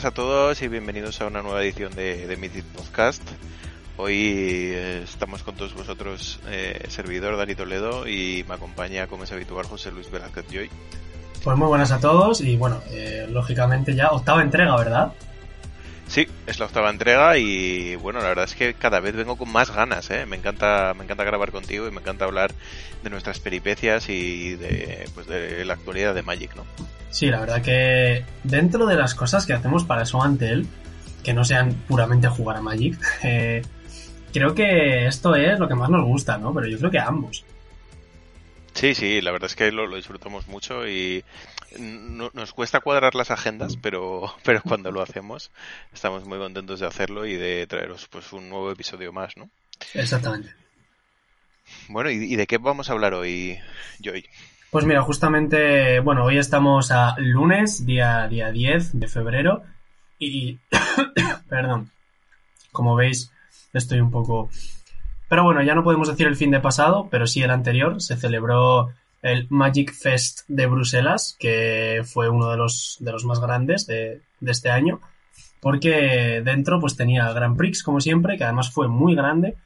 buenas a todos y bienvenidos a una nueva edición de, de Mythic Podcast. Hoy eh, estamos con todos vosotros, eh, servidor Dani Toledo y me acompaña, como es habitual, José Luis Velázquez Joy. Pues muy buenas a todos y bueno, eh, lógicamente ya octava entrega, ¿verdad? Sí, es la octava entrega y bueno, la verdad es que cada vez vengo con más ganas, ¿eh? Me encanta, me encanta grabar contigo y me encanta hablar de nuestras peripecias y de, pues de la actualidad de Magic, ¿no? Sí, la verdad que dentro de las cosas que hacemos para eso ante él, que no sean puramente jugar a Magic, eh, creo que esto es lo que más nos gusta, ¿no? Pero yo creo que a ambos. Sí, sí, la verdad es que lo, lo disfrutamos mucho y no, nos cuesta cuadrar las agendas, pero, pero cuando lo hacemos estamos muy contentos de hacerlo y de traeros pues un nuevo episodio más, ¿no? Exactamente. Bueno, ¿y, y de qué vamos a hablar hoy, Joy? Pues mira, justamente, bueno, hoy estamos a lunes, día, día 10 de febrero, y, perdón, como veis, estoy un poco... Pero bueno, ya no podemos decir el fin de pasado, pero sí el anterior, se celebró el Magic Fest de Bruselas, que fue uno de los, de los más grandes de, este año, porque dentro pues tenía Grand Prix, como siempre, que además fue muy grande,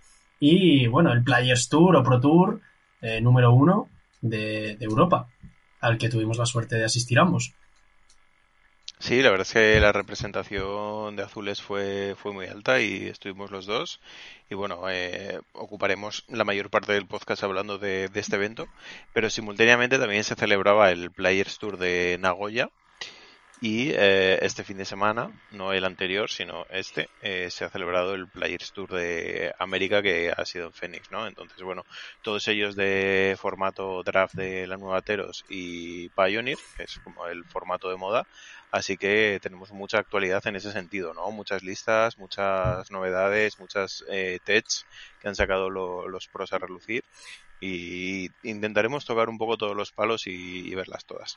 y bueno, el Players Tour o Pro Tour eh, número uno, de, de, Europa, al que tuvimos la suerte de asistir ambos. Sí, la verdad es que la representación de azules fue, fue muy alta y estuvimos los dos. Y bueno, eh, ocuparemos la mayor parte del podcast hablando de, este evento, pero simultáneamente también se celebraba el Players Tour de Nagoya, y eh, este fin de semana, no el anterior, sino este, eh, se ha celebrado el Players Tour de América que ha sido en Phoenix, ¿no? Entonces, bueno, todos ellos de formato draft de la nueva Teros y Pioneer, que es como el formato de moda, así que tenemos mucha actualidad en ese sentido, ¿no? Muchas listas, muchas novedades, muchas eh, techs que han sacado lo, los pros a relucir y intentaremos tocar un poco todos los palos y, verlas todas.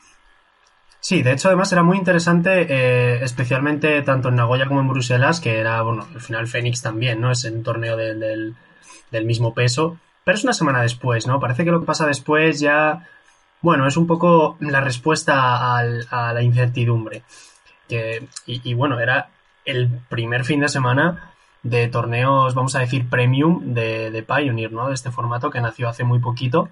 Sí, de hecho además era muy interesante, eh, especialmente tanto en Nagoya como en Bruselas, que era, bueno, al final Fénix también, ¿no? Es un torneo del, del, mismo peso, pero es una semana después, ¿no? Parece que lo que pasa después ya, bueno, es un poco la respuesta al, a la incertidumbre. Que, y, bueno, era el primer fin de semana de torneos, vamos a decir, premium de, de Pioneer, ¿no? De este formato que nació hace muy poquito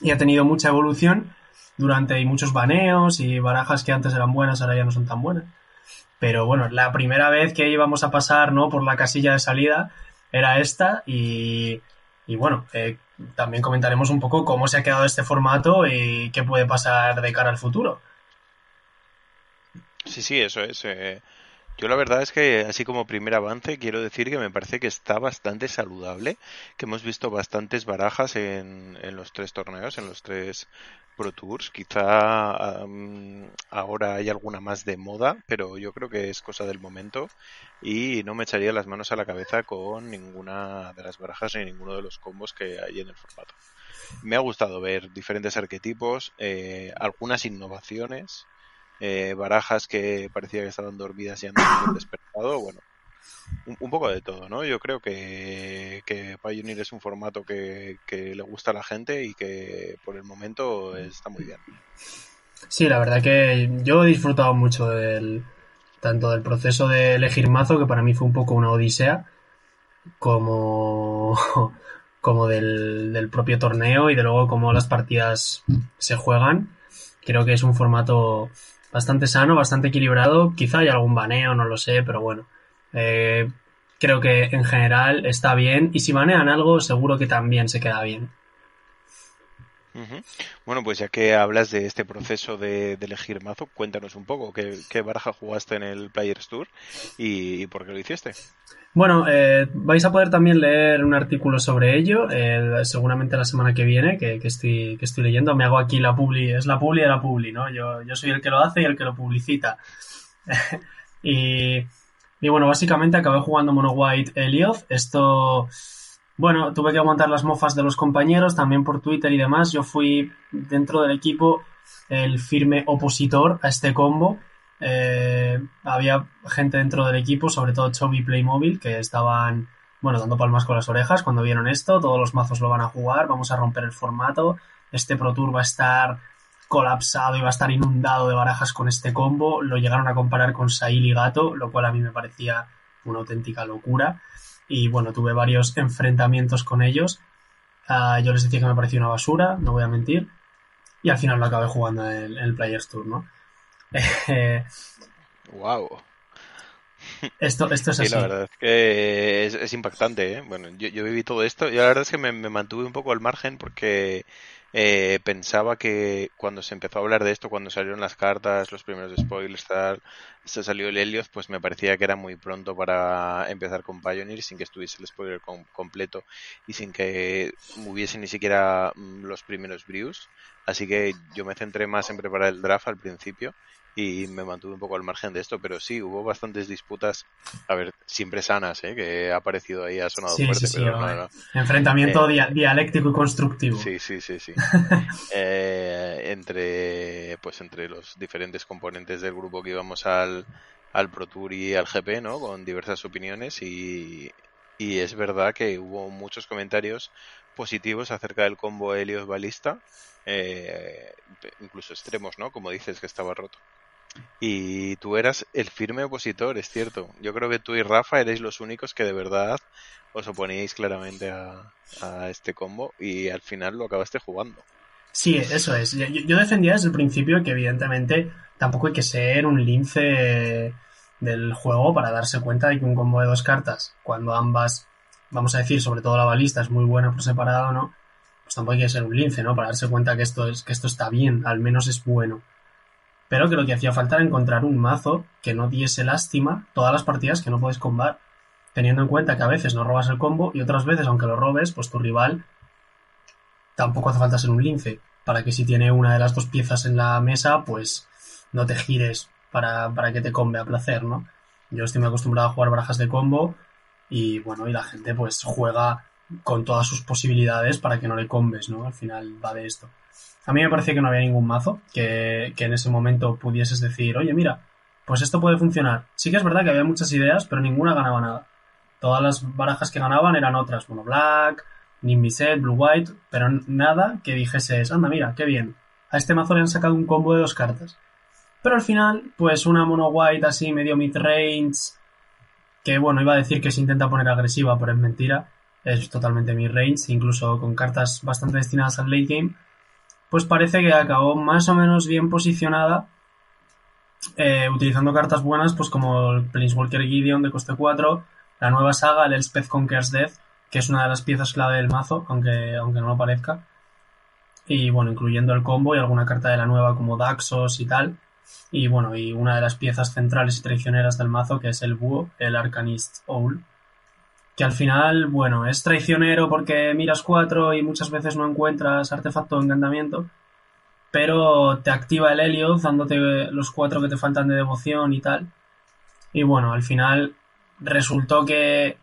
y ha tenido mucha evolución durante muchos baneos y barajas que antes eran buenas ahora ya no son tan buenas. Pero bueno, la primera vez que íbamos a pasar ¿no? por la casilla de salida era esta y, y bueno, eh, también comentaremos un poco cómo se ha quedado este formato y qué puede pasar de cara al futuro. Sí, sí, eso es. Eh, yo la verdad es que así como primer avance quiero decir que me parece que está bastante saludable, que hemos visto bastantes barajas en, en los tres torneos, en los tres Pro Tours. Quizá ahora hay alguna más de moda, pero yo creo que es cosa del momento y no me echaría las manos a la cabeza con ninguna de las barajas ni ninguno de los combos que hay en el formato. Me ha gustado ver diferentes arquetipos, eh, algunas innovaciones, eh, barajas que parecía que estaban dormidas y han despertado. Bueno, un, poco de todo, ¿no? Yo creo que, que Pioneer es un formato que, que, le gusta a la gente y que por el momento está muy bien. Sí, la verdad que yo he disfrutado mucho del tanto del proceso de elegir mazo, que para mí fue un poco una odisea, como, como del, del propio torneo y de luego cómo las partidas se juegan. Creo que es un formato bastante sano, bastante equilibrado. Quizá haya algún baneo, no lo sé, pero bueno. Eh, creo que en general está bien y si banean algo seguro que también se queda bien. Bueno, pues ya que hablas de este proceso de, de elegir mazo, cuéntanos un poco qué, qué, baraja jugaste en el Players Tour y, y por qué lo hiciste. Bueno, eh, vais a poder también leer un artículo sobre ello, eh, seguramente la semana que viene, que, que, estoy, que estoy leyendo. Me hago aquí la publi, es la publi de la publi, ¿no? Yo, yo soy el que lo hace y el que lo publicita. y, y bueno, básicamente acabé jugando Mono White Elioth. Esto, bueno, tuve que aguantar las mofas de los compañeros, también por Twitter y demás. Yo fui dentro del equipo el firme opositor a este combo. Eh, había gente dentro del equipo, sobre todo Chovy Playmobil, que estaban, bueno, dando palmas con las orejas cuando vieron esto. Todos los mazos lo van a jugar, vamos a romper el formato. Este Pro Tour va a estar colapsado, iba a estar inundado de barajas con este combo. Lo llegaron a comparar con Sail y Gato, lo cual a mí me parecía una auténtica locura. Y bueno, tuve varios enfrentamientos con ellos. Ah, yo les decía que me parecía una basura, no voy a mentir. Y al final lo acabé jugando en el, Players Tour, ¿no? wow. Esto, esto es así. la verdad es que es, impactante, ¿eh? Bueno, yo, yo, viví todo esto y la verdad es que me, me mantuve un poco al margen porque eh, pensaba que cuando se empezó a hablar de esto, cuando salieron las cartas, los primeros spoilers, tal, se salió el Helios, pues me parecía que era muy pronto para empezar con Pioneer sin que estuviese el spoiler completo y sin que hubiese ni siquiera mm, los primeros brews. Así que yo me centré más en preparar el draft al principio y me mantuve un poco al margen de esto, pero sí, hubo bastantes disputas, a ver, siempre sanas, ¿eh? que ha aparecido ahí, ha sonado fuerte, pero Enfrentamiento eh, dialéctico y constructivo. Sí, sí, sí, sí. Eh, entre, pues entre los diferentes componentes del grupo que íbamos al, al Pro Tour y al GP, ¿no? Con diversas opiniones y, y es verdad que hubo muchos comentarios positivos acerca del combo Helios Balista, incluso extremos, ¿no? Como dices que estaba roto. Y tú eras el firme opositor, es cierto. Yo creo que tú y Rafa erais los únicos que de verdad os oponíais claramente a, este combo y al final lo acabaste jugando. Sí, eso es. Yo, defendía desde el principio que evidentemente tampoco hay que ser un lince del juego para darse cuenta de que un combo de dos cartas, cuando ambas, vamos a decir, sobre todo la balista es muy buena por separado, ¿no? Pues tampoco hay que ser un lince, ¿no? Para darse cuenta que esto es, que esto está bien, al menos es bueno pero que lo que hacía falta era encontrar un mazo que no diese lástima todas las partidas que no puedes combar, teniendo en cuenta que a veces no robas el combo y otras veces, aunque lo robes, pues tu rival tampoco hace falta ser un lince, para que si tiene una de las dos piezas en la mesa, pues no te gires para, para que te combe a placer, ¿no? Yo estoy muy acostumbrado a jugar barajas de combo y bueno, y la gente pues juega con todas sus posibilidades para que no le combes, ¿no? Al final va de esto. A mí me parecía que no había ningún mazo que, en ese momento pudieses decir, oye, mira, pues esto puede funcionar. Sí que es verdad que había muchas ideas, pero ninguna ganaba nada. Todas las barajas que ganaban eran otras, Mono Black, Nimbiset, Blue White, pero nada que dijese, anda, mira, qué bien. A este mazo le han sacado un combo de dos cartas. Pero al final, pues una Mono White así medio mid-range, que bueno, iba a decir que se intenta poner agresiva, pero es mentira. Es totalmente mid-range, incluso con cartas bastante destinadas al late game pues parece que acabó más o menos bien posicionada, eh, utilizando cartas buenas, pues como el Planeswalker Gideon de coste 4, la nueva saga, el Elspeth Conquers Death, que es una de las piezas clave del mazo, aunque, aunque no lo parezca. Y bueno, incluyendo el combo y alguna carta de la nueva como Daxos y tal. Y bueno, y una de las piezas centrales y traicioneras del mazo, que es el búho, el Arcanist Owl, que al final, bueno, es traicionero porque miras cuatro y muchas veces no encuentras artefacto de encantamiento, pero te activa el Helios dándote los cuatro que te faltan de devoción y tal. Y bueno, al final resultó que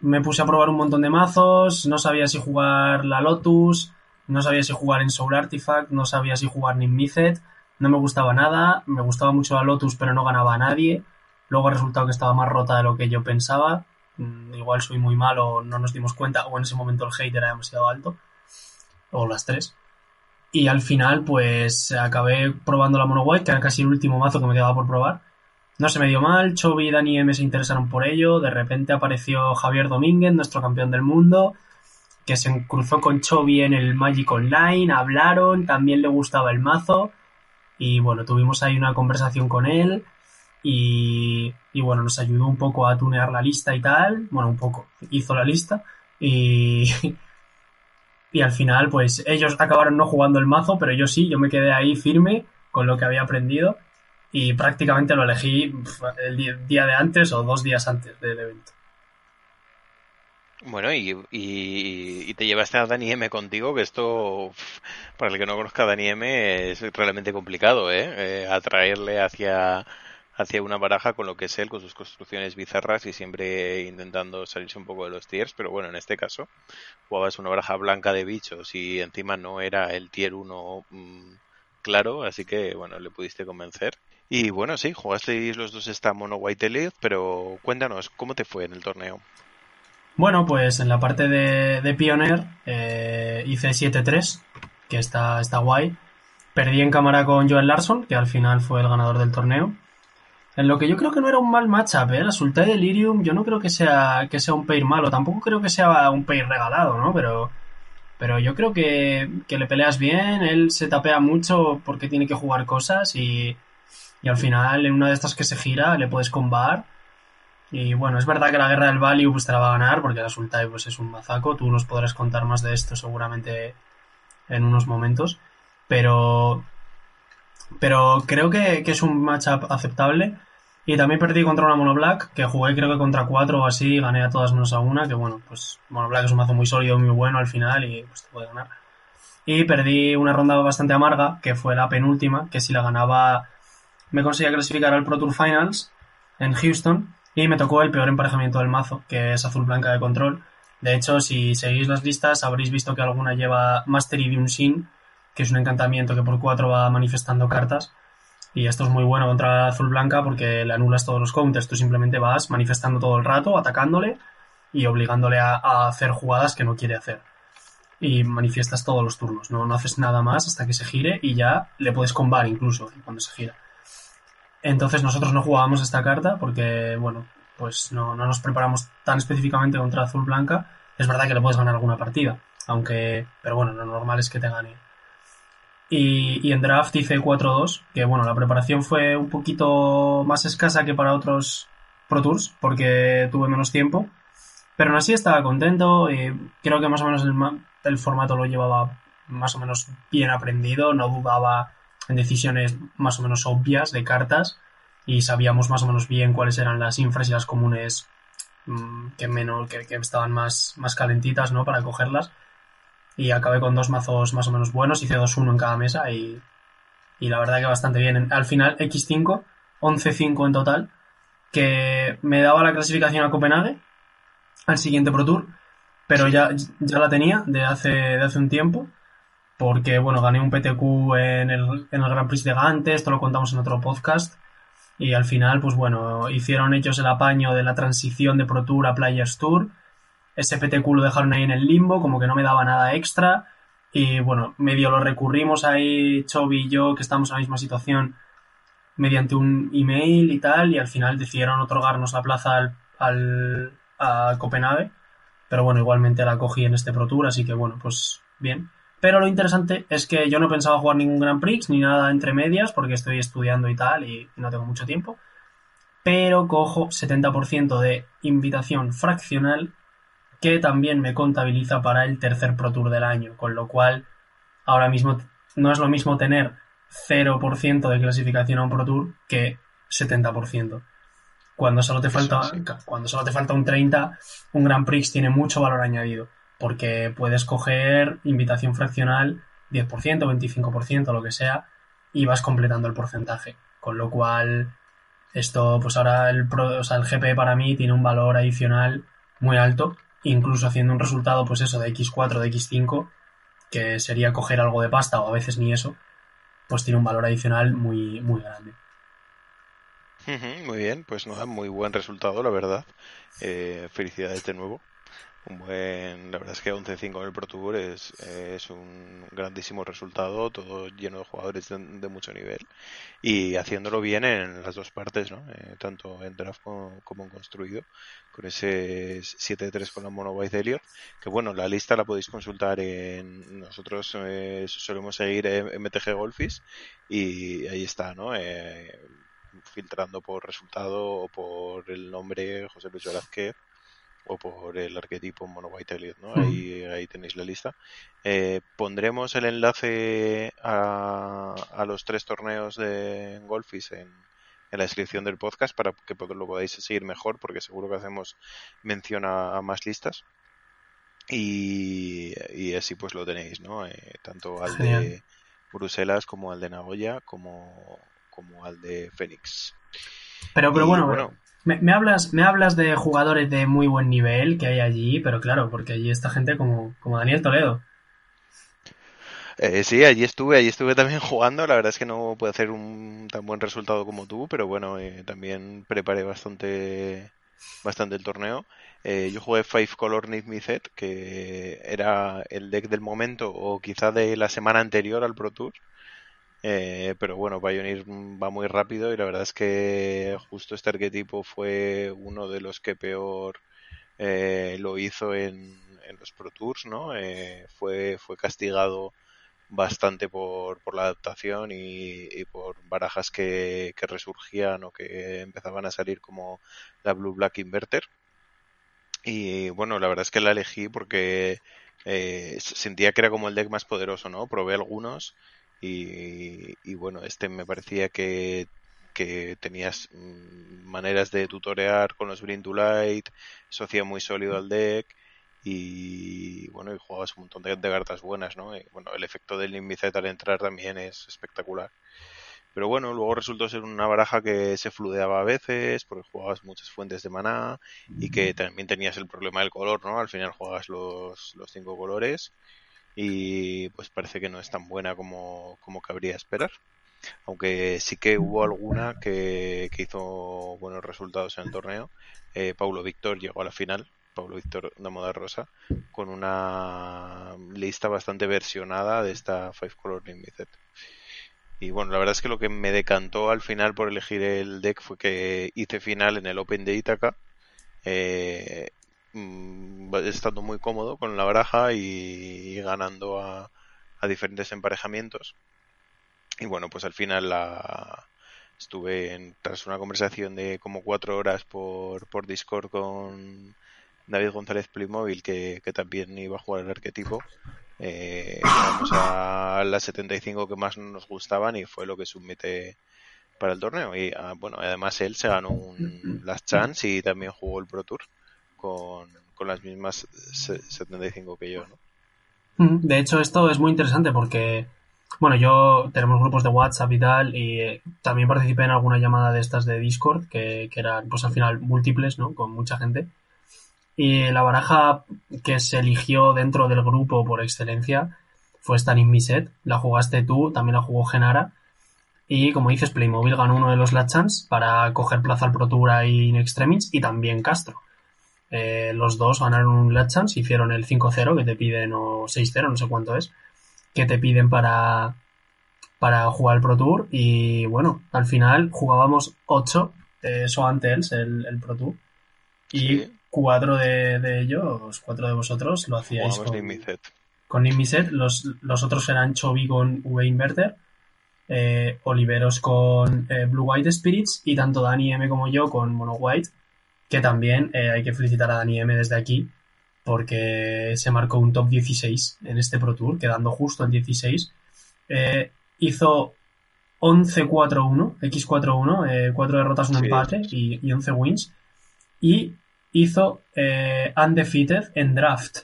me puse a probar un montón de mazos, no sabía si jugar la Lotus, no sabía si jugar en Soul Artifact, no sabía si jugar ni Mizet, no me gustaba nada, me gustaba mucho la Lotus pero no ganaba a nadie, luego ha resultado que estaba más rota de lo que yo pensaba, igual soy muy malo, no nos dimos cuenta, o en ese momento el hate era demasiado alto, o las tres. Y al final, pues acabé probando la Mono White, que era casi el último mazo que me quedaba por probar. No se me dio mal, Chovy y Dani M se interesaron por ello. De repente apareció Javier Domínguez, nuestro campeón del mundo, que se cruzó con Chovy en el Magic Online, hablaron, también le gustaba el mazo. Y bueno, tuvimos ahí una conversación con él y, bueno, nos ayudó un poco a tunear la lista y tal, bueno, un poco, hizo la lista y, y al final pues ellos acabaron no jugando el mazo, pero yo sí, yo me quedé ahí firme con lo que había aprendido y prácticamente lo elegí el día de antes o dos días antes del evento. Bueno, y, y, te llevaste a Dani M contigo, que esto, para el que no conozca a Dani M, es realmente complicado, ¿eh? eh atraerle hacia, hacia una baraja con lo que es él, con sus construcciones bizarras y siempre intentando salirse un poco de los tiers, pero bueno, en este caso jugabas una baraja blanca de bichos y encima no era el tier 1 mm, claro, así que bueno, le pudiste convencer. Y bueno, sí, jugasteis los dos esta Mono White Elite, pero cuéntanos, ¿cómo te fue en el torneo? Bueno, pues en la parte de, de Pioneer eh, hice 7-3, que está, está guay. Perdí en cámara con Joel Larson, que al final fue el ganador del torneo. En lo que yo creo que no era un mal matchup, ¿eh? La Sultai Delirium, yo no creo que sea, que sea un pair malo, tampoco creo que sea un pair regalado, ¿no? Pero, pero yo creo que, que le peleas bien, él se tapea mucho porque tiene que jugar cosas y, y al final en una de estas que se gira le puedes combar. Y bueno, es verdad que la guerra del value pues te la va a ganar porque la Sultai pues es un mazaco, tú nos podrás contar más de esto seguramente en unos momentos, pero pero creo que, que es un matchup aceptable y también perdí contra una Mono Black, que jugué creo que contra cuatro o así, gané a todas menos a una, que bueno, pues Mono Black es un mazo muy sólido, muy bueno al final y pues te puede ganar. Y perdí una ronda bastante amarga, que fue la penúltima, que si la ganaba me conseguía clasificar al Pro Tour Finals en Houston y me tocó el peor emparejamiento del mazo, que es azul-blanca de control. De hecho, si seguís las listas, habréis visto que alguna lleva un Sin, que es un encantamiento que por cuatro va manifestando cartas y esto es muy bueno contra azul blanca porque le anulas todos los counters. Tú simplemente vas manifestando todo el rato, atacándole y obligándole a, hacer jugadas que no quiere hacer. Y manifiestas todos los turnos. No, no haces nada más hasta que se gire y ya le puedes combar incluso cuando se gira. Entonces nosotros no jugábamos esta carta porque, bueno, pues no, no nos preparamos tan específicamente contra azul blanca. Es verdad que le puedes ganar alguna partida. Aunque, pero bueno, lo normal es que te gane y, en draft hice 4-2, que bueno, la preparación fue un poquito más escasa que para otros Pro Tours, porque tuve menos tiempo. Pero aún así estaba contento y creo que más o menos el, el formato lo llevaba más o menos bien aprendido, no dudaba en decisiones más o menos obvias de cartas y sabíamos más o menos bien cuáles eran las infras y las comunes mm, que menos que, que, estaban más, más calentitas ¿no? para cogerlas y acabé con dos mazos más o menos buenos, hice 2-1 en cada mesa y, y la verdad que bastante bien. Al final X5, 11-5 en total, que me daba la clasificación a Copenhague al siguiente Pro Tour, pero ya, ya la tenía de hace, de hace un tiempo, porque bueno, gané un PTQ en el, en el Grand Prix de Gante, esto lo contamos en otro podcast, y al final, pues bueno, hicieron ellos el apaño de la transición de Pro Tour a Players Tour, ese PTQ lo dejaron ahí en el limbo, como que no me daba nada extra. Y bueno, medio lo recurrimos ahí, Chovy y yo, que estamos en la misma situación, mediante un email y tal, y al final decidieron otorgarnos la plaza al, a Copenhague. Pero bueno, igualmente la cogí en este Pro Tour, así que bueno, pues bien. Pero lo interesante es que yo no pensaba jugar ningún Grand Prix ni nada entre medias, porque estoy estudiando y tal, y no tengo mucho tiempo. Pero cojo 70% de invitación fraccional que también me contabiliza para el tercer Pro Tour del año, con lo cual ahora mismo no es lo mismo tener 0% de clasificación a un Pro Tour que 70%. Cuando solo te falta, cuando solo te falta un 30, un Grand Prix tiene mucho valor añadido, porque puedes coger invitación fraccional 10%, 25%, lo que sea, y vas completando el porcentaje. Con lo cual, esto, pues ahora el, Pro, o sea, el GP para mí tiene un valor adicional muy alto incluso haciendo un resultado, pues eso, de X4, de X5, que sería coger algo de pasta o a veces ni eso, pues tiene un valor adicional muy, muy grande. Muy bien, pues nada, muy buen resultado, la verdad. Eh, felicidades de nuevo un buen, la verdad es que 11-5 en el Pro Tour es, es, un grandísimo resultado, todo lleno de jugadores de, mucho nivel y haciéndolo bien en las dos partes, ¿no? Eh, tanto en draft como, en construido, con ese 7-3 con la Mono Elliot, que bueno, la lista la podéis consultar en, nosotros eh, solemos seguir MTG Golfis y ahí está, ¿no? Eh, filtrando por resultado o por el nombre José Luis Velázquez o por el arquetipo Mono White Elliot, ¿no? Ahí, ahí tenéis la lista. Eh, pondremos el enlace a, a, los tres torneos de Golfis en, en, la descripción del podcast para que lo podáis seguir mejor, porque seguro que hacemos mención a, más listas. Y, y, así pues lo tenéis, ¿no? Eh, tanto al de Bruselas como al de Nagoya como, como al de Fénix. Pero, pero bueno, bueno me, hablas, me hablas de jugadores de muy buen nivel que hay allí, pero claro, porque allí está gente como, como Daniel Toledo. Eh, sí, allí estuve, allí estuve también jugando. La verdad es que no puedo hacer un tan buen resultado como tú, pero bueno, eh, también preparé bastante, bastante el torneo. Eh, yo jugué Five Color Need Me Set, que era el deck del momento o quizá de la semana anterior al Pro Tour. Eh, pero bueno, Pioneer va muy rápido y la verdad es que justo este arquetipo fue uno de los que peor eh, lo hizo en, los Pro Tours, ¿no? Eh, fue, fue castigado bastante por, por la adaptación y, por barajas que, que, resurgían o que empezaban a salir como la Blue Black Inverter. Y bueno, la verdad es que la elegí porque eh, sentía que era como el deck más poderoso, ¿no? Probé algunos y, y bueno, este me parecía que, que tenías mm, maneras de tutorear con los Bring to Light, eso hacía muy sólido al deck y bueno, y jugabas un montón de, cartas buenas, ¿no? Y, bueno, el efecto del Inmicet al entrar también es espectacular. Pero bueno, luego resultó ser una baraja que se fludeaba a veces, porque jugabas muchas fuentes de maná y que también tenías el problema del color, ¿no? Al final jugabas los, los cinco colores y pues parece que no es tan buena como, como cabría esperar. Aunque sí que hubo alguna que, que hizo buenos resultados en el torneo. Eh, Paulo Víctor llegó a la final Pablo Víctor de Moda Rosa, con una lista bastante versionada de esta Five Color Limited. Y bueno, la verdad es que lo que me decantó al final por elegir el deck fue que hice final en el Open de Itaca, eh, estando muy cómodo con la baraja y, ganando a, diferentes emparejamientos. Y bueno, pues al final la, estuve en, tras una conversación de como cuatro horas por, por Discord con David González Playmobil, que, que también iba a jugar el arquetipo. Eh, vamos a las 75 que más nos gustaban y fue lo que submite para el torneo. Y ah, bueno, además él se ganó un Last Chance y también jugó el Pro Tour con, las mismas 75 que yo, ¿no? De hecho, esto es muy interesante porque, bueno, yo tenemos grupos de WhatsApp y tal, y eh, también participé en alguna llamada de estas de Discord, que, eran, pues al final, múltiples, ¿no? Con mucha gente. Y la baraja que se eligió dentro del grupo por excelencia fue Stanin Miset. La jugaste tú, también la jugó Genara. Y como dices, Playmobil ganó uno de los Lachans para coger plaza al Pro Tour y in Extremis y también Castro. Eh, los dos ganaron un Lachans, hicieron el 5-0 que te piden, o 6-0, no sé cuánto es, que te piden para, para jugar el Pro Tour. Y bueno, al final jugábamos 8, eso antes el, el Pro Tour. Y cuatro de, ellos, cuatro de vosotros, lo hacíais con, con Nimiset. Los, los otros eran Chovy con V Inverter, eh, Oliveros con eh, Blue White Spirits y tanto Dani M como yo con Mono White, que también eh, hay que felicitar a Dani M desde aquí porque se marcó un top 16 en este Pro Tour, quedando justo en 16. hizo 11-4-1, X4-1, 4 derrotas, un empate y, y 11 wins. Y hizo eh, undefeated en draft.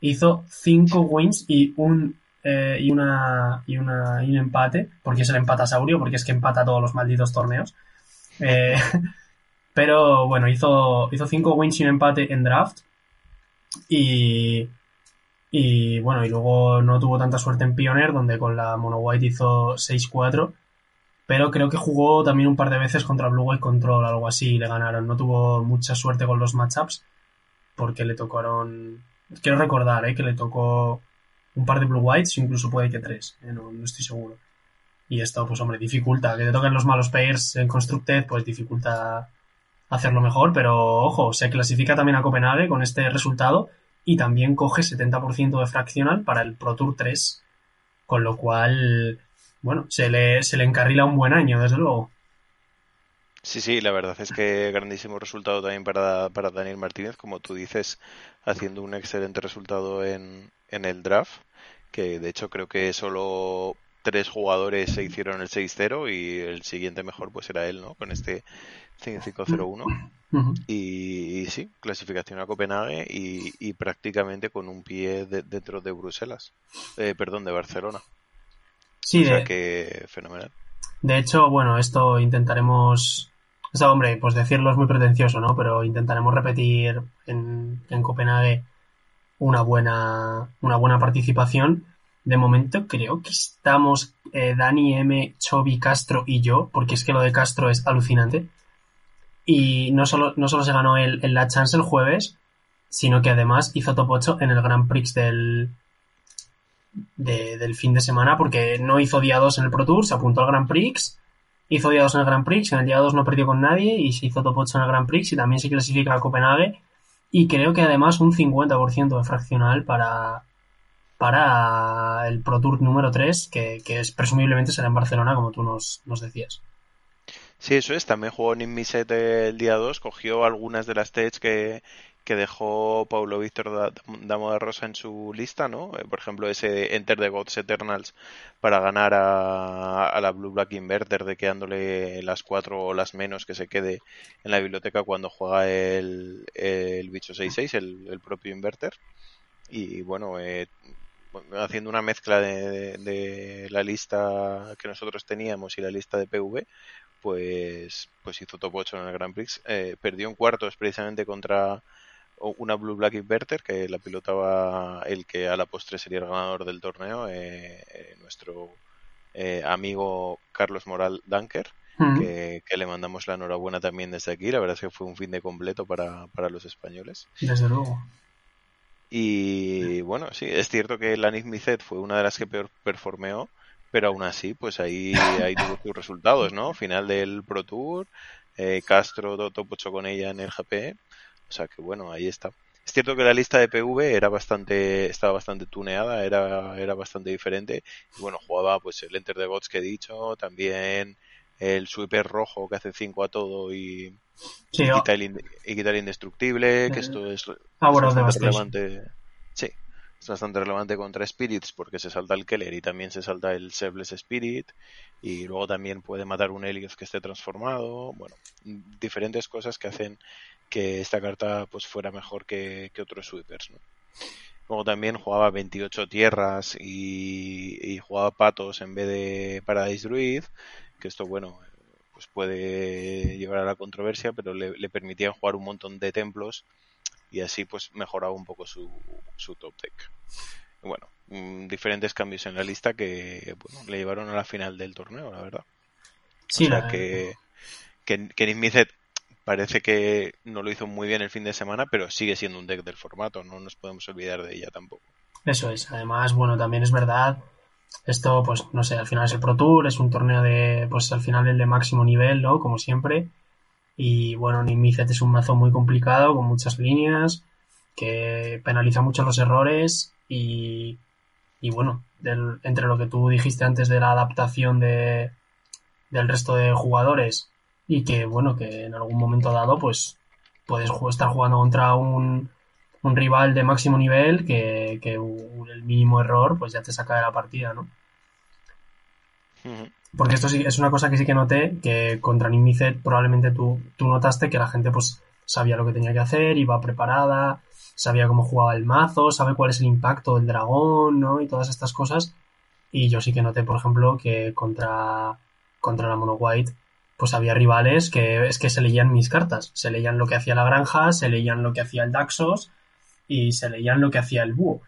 Hizo 5 wins y un eh, y una y una y un empate, porque es el empatasaurio, porque es que empata todos los malditos torneos. Eh, pero bueno, hizo hizo 5 wins un empate en draft. Y y bueno, y luego no tuvo tanta suerte en Pioneer, donde con la Mono White hizo 6-4 pero creo que jugó también un par de veces contra Blue White Control, algo así, y le ganaron. No tuvo mucha suerte con los matchups, porque le tocaron. Quiero recordar ¿eh? que le tocó un par de Blue Whites, incluso puede que tres, ¿eh? no, estoy seguro. Y esto, pues hombre, dificulta. Que te toquen los malos pairs en Constructed, pues dificulta hacerlo mejor, pero ojo, se clasifica también a Copenhague con este resultado y también coge 70% de fraccional para el Pro Tour 3, con lo cual bueno, se le, se le encarrila un buen año, desde luego. Sí, sí, la verdad es que grandísimo resultado también para, para Daniel Martínez, como tú dices, haciendo un excelente resultado en, en el draft, que de hecho creo que solo tres jugadores se hicieron el 6-0 y el siguiente mejor pues era él, ¿no? Con este 5-5-0-1. y, y, sí, clasificación a Copenhague y, y prácticamente con un pie dentro de Bruselas, eh, perdón, de Barcelona. Sí, de, que fenomenal. De hecho, bueno, esto intentaremos. O sea, hombre, pues decirlo es muy pretencioso, ¿no? Pero intentaremos repetir en, en Copenhague una buena, una buena participación. De momento creo que estamos eh, Dani M, Chobi, Castro y yo, porque es que lo de Castro es alucinante. Y no solo, no solo se ganó el, la chance el jueves, sino que además hizo top 8 en el Grand Prix del, del fin de semana porque no hizo día 2 en el Pro Tour, se apuntó al Grand Prix, hizo día 2 en el Grand Prix, en el día 2 no perdió con nadie y se hizo top 8 en el Grand Prix y también se clasifica a Copenhague y creo que además un 50% de fraccional para, para el Pro Tour número 3 que, que es, presumiblemente será en Barcelona como tú nos, nos decías. Sí, eso es. También jugó en set el día 2. Cogió algunas de las stage que, que dejó Paulo Víctor Damo de Rosa en su lista, ¿no? Eh, por ejemplo, ese Enter the Gods Eternals para ganar a, la Blue Black Inverter, de quedándole las cuatro o las menos que se quede en la biblioteca cuando juega el, el bicho 6-6, el, propio Inverter. Y bueno, eh, haciendo una mezcla de, la lista que nosotros teníamos y la lista de PV, pues, pues hizo top 8 en el Grand Prix. Eh, perdió en cuartos precisamente contra una Blue Black Inverter que la pilotaba el que a la postre sería el ganador del torneo, eh, eh, nuestro eh, amigo Carlos Moral Dunker, que, le mandamos la enhorabuena también desde aquí. La verdad es que fue un fin de completo para, para los españoles. Desde luego. Y bueno, sí, es cierto que la Mizet fue una de las que peor performeó, pero aún así, pues ahí, ahí tuvo sus resultados, ¿no? Final del Pro Tour, Castro top 8 con ella en el GP o sea que bueno, ahí está. Es cierto que la lista de PV era bastante, estaba bastante tuneada, era, era bastante diferente. Y bueno, jugaba pues el Enter the Gods que he dicho, también el Sweeper rojo que hace 5 a todo y, quita el, indestructible, que esto es bastante relevante. Sí, es bastante relevante contra Spirits porque se salta el Keller y también se salta el Sebless Spirit y luego también puede matar un Helios que esté transformado. Bueno, diferentes cosas que hacen que esta carta pues fuera mejor que, otros sweepers. ¿no? Luego también jugaba 28 tierras y, jugaba patos en vez de Paradise Druid, que esto bueno pues puede llevar a la controversia, pero le, le permitían jugar un montón de templos y así pues mejoraba un poco su, su top deck. bueno, mm, diferentes cambios en la lista que bueno, le llevaron a la final del torneo, la verdad. Sí, o sea, que, que, que parece que no lo hizo muy bien el fin de semana, pero sigue siendo un deck del formato, no nos podemos olvidar de ella tampoco. Eso es, además, bueno, también es verdad, esto, pues, no sé, al final es el Pro Tour, es un torneo de, pues, al final el de máximo nivel, ¿no? Como siempre. Y bueno, Nimicet es un mazo muy complicado, con muchas líneas, que penaliza mucho los errores y, y bueno, entre lo que tú dijiste antes de la adaptación de, del resto de jugadores y que bueno, que en algún momento dado pues puedes estar jugando contra un, un rival de máximo nivel que, que el mínimo error pues ya te saca de la partida, ¿no? Porque esto sí es una cosa que sí que noté, que contra Nimicet probablemente tú, tú notaste que la gente pues sabía lo que tenía que hacer, iba preparada, sabía cómo jugaba el mazo, sabe cuál es el impacto del dragón, ¿no? Y todas estas cosas. Y yo sí que noté, por ejemplo, que contra, contra la Mono White pues había rivales que es que se leían mis cartas, se leían lo que hacía la granja, se leían lo que hacía el Daxos y se leían lo que hacía el búho.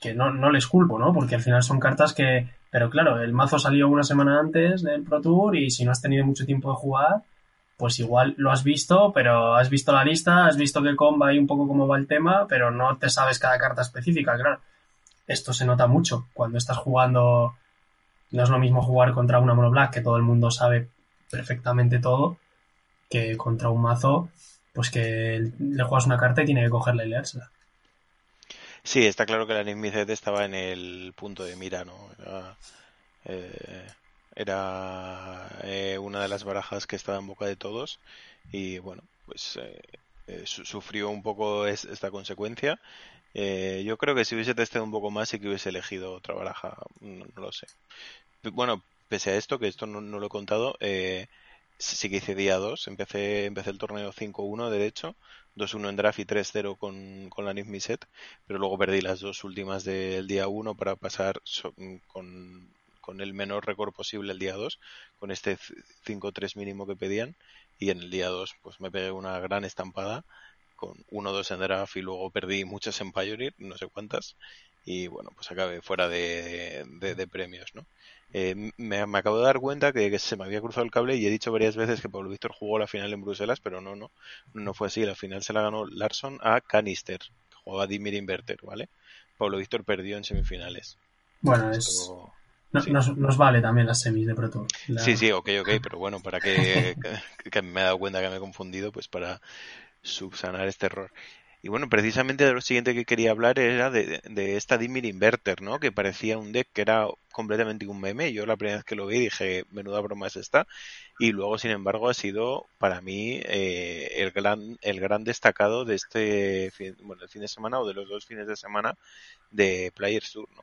Que no, no les culpo, ¿no? Porque al final son cartas que... Pero claro, el mazo salió una semana antes del Pro Tour y si no has tenido mucho tiempo de jugar, pues igual lo has visto, pero has visto la lista, has visto que comba y un poco cómo va el tema, pero no te sabes cada carta específica, claro. Esto se nota mucho cuando estás jugando. No es lo mismo jugar contra una mono black que todo el mundo sabe perfectamente todo que contra un mazo, pues que le juegas una carta y tiene que cogerla y leérsela. Sí, está claro que la Nismicet estaba en el punto de mira, ¿no? Era, eh, eh, una de las barajas que estaba en boca de todos y bueno, pues eh, sufrió un poco esta consecuencia. yo creo que si hubiese testado un poco más y que hubiese elegido otra baraja, no lo sé. Bueno, pese a esto, que esto no, lo he contado, eh, sí que hice día 2. Empecé, empecé el torneo 5-1 de hecho, 2-1 en draft y 3-0 con, con la Set, pero luego perdí las dos últimas del día 1 para pasar con, con el menor récord posible el día 2, con este 5-3 mínimo que pedían, y en el día 2 pues me pegué una gran estampada con 1-2 en draft y luego perdí muchas en Pioneer, no sé cuántas, y bueno, pues acabé fuera de, de premios, ¿no? Eh, me, acabo de dar cuenta que, se me había cruzado el cable y he dicho varias veces que Pablo Víctor jugó la final en Bruselas, pero no, no, no fue así. La final se la ganó Larson a Canister, que jugaba Dimir Inverter, ¿vale? Pablo Víctor perdió en semifinales. Bueno, es... nos, vale también las semis de Pro Tour. Sí, sí, ok, ok, pero bueno, para que, que, me he dado cuenta que me he confundido, pues para subsanar este error. Y bueno, precisamente de lo siguiente que quería hablar era de, esta Dimir Inverter, ¿no? Que parecía un deck que era completamente un meme. Yo la primera vez que lo vi dije, menuda broma es esta. Y luego, sin embargo, ha sido para mí eh, el, gran, el gran destacado de este fin, bueno, el fin de semana o de los dos fines de semana de Players Tour, ¿no?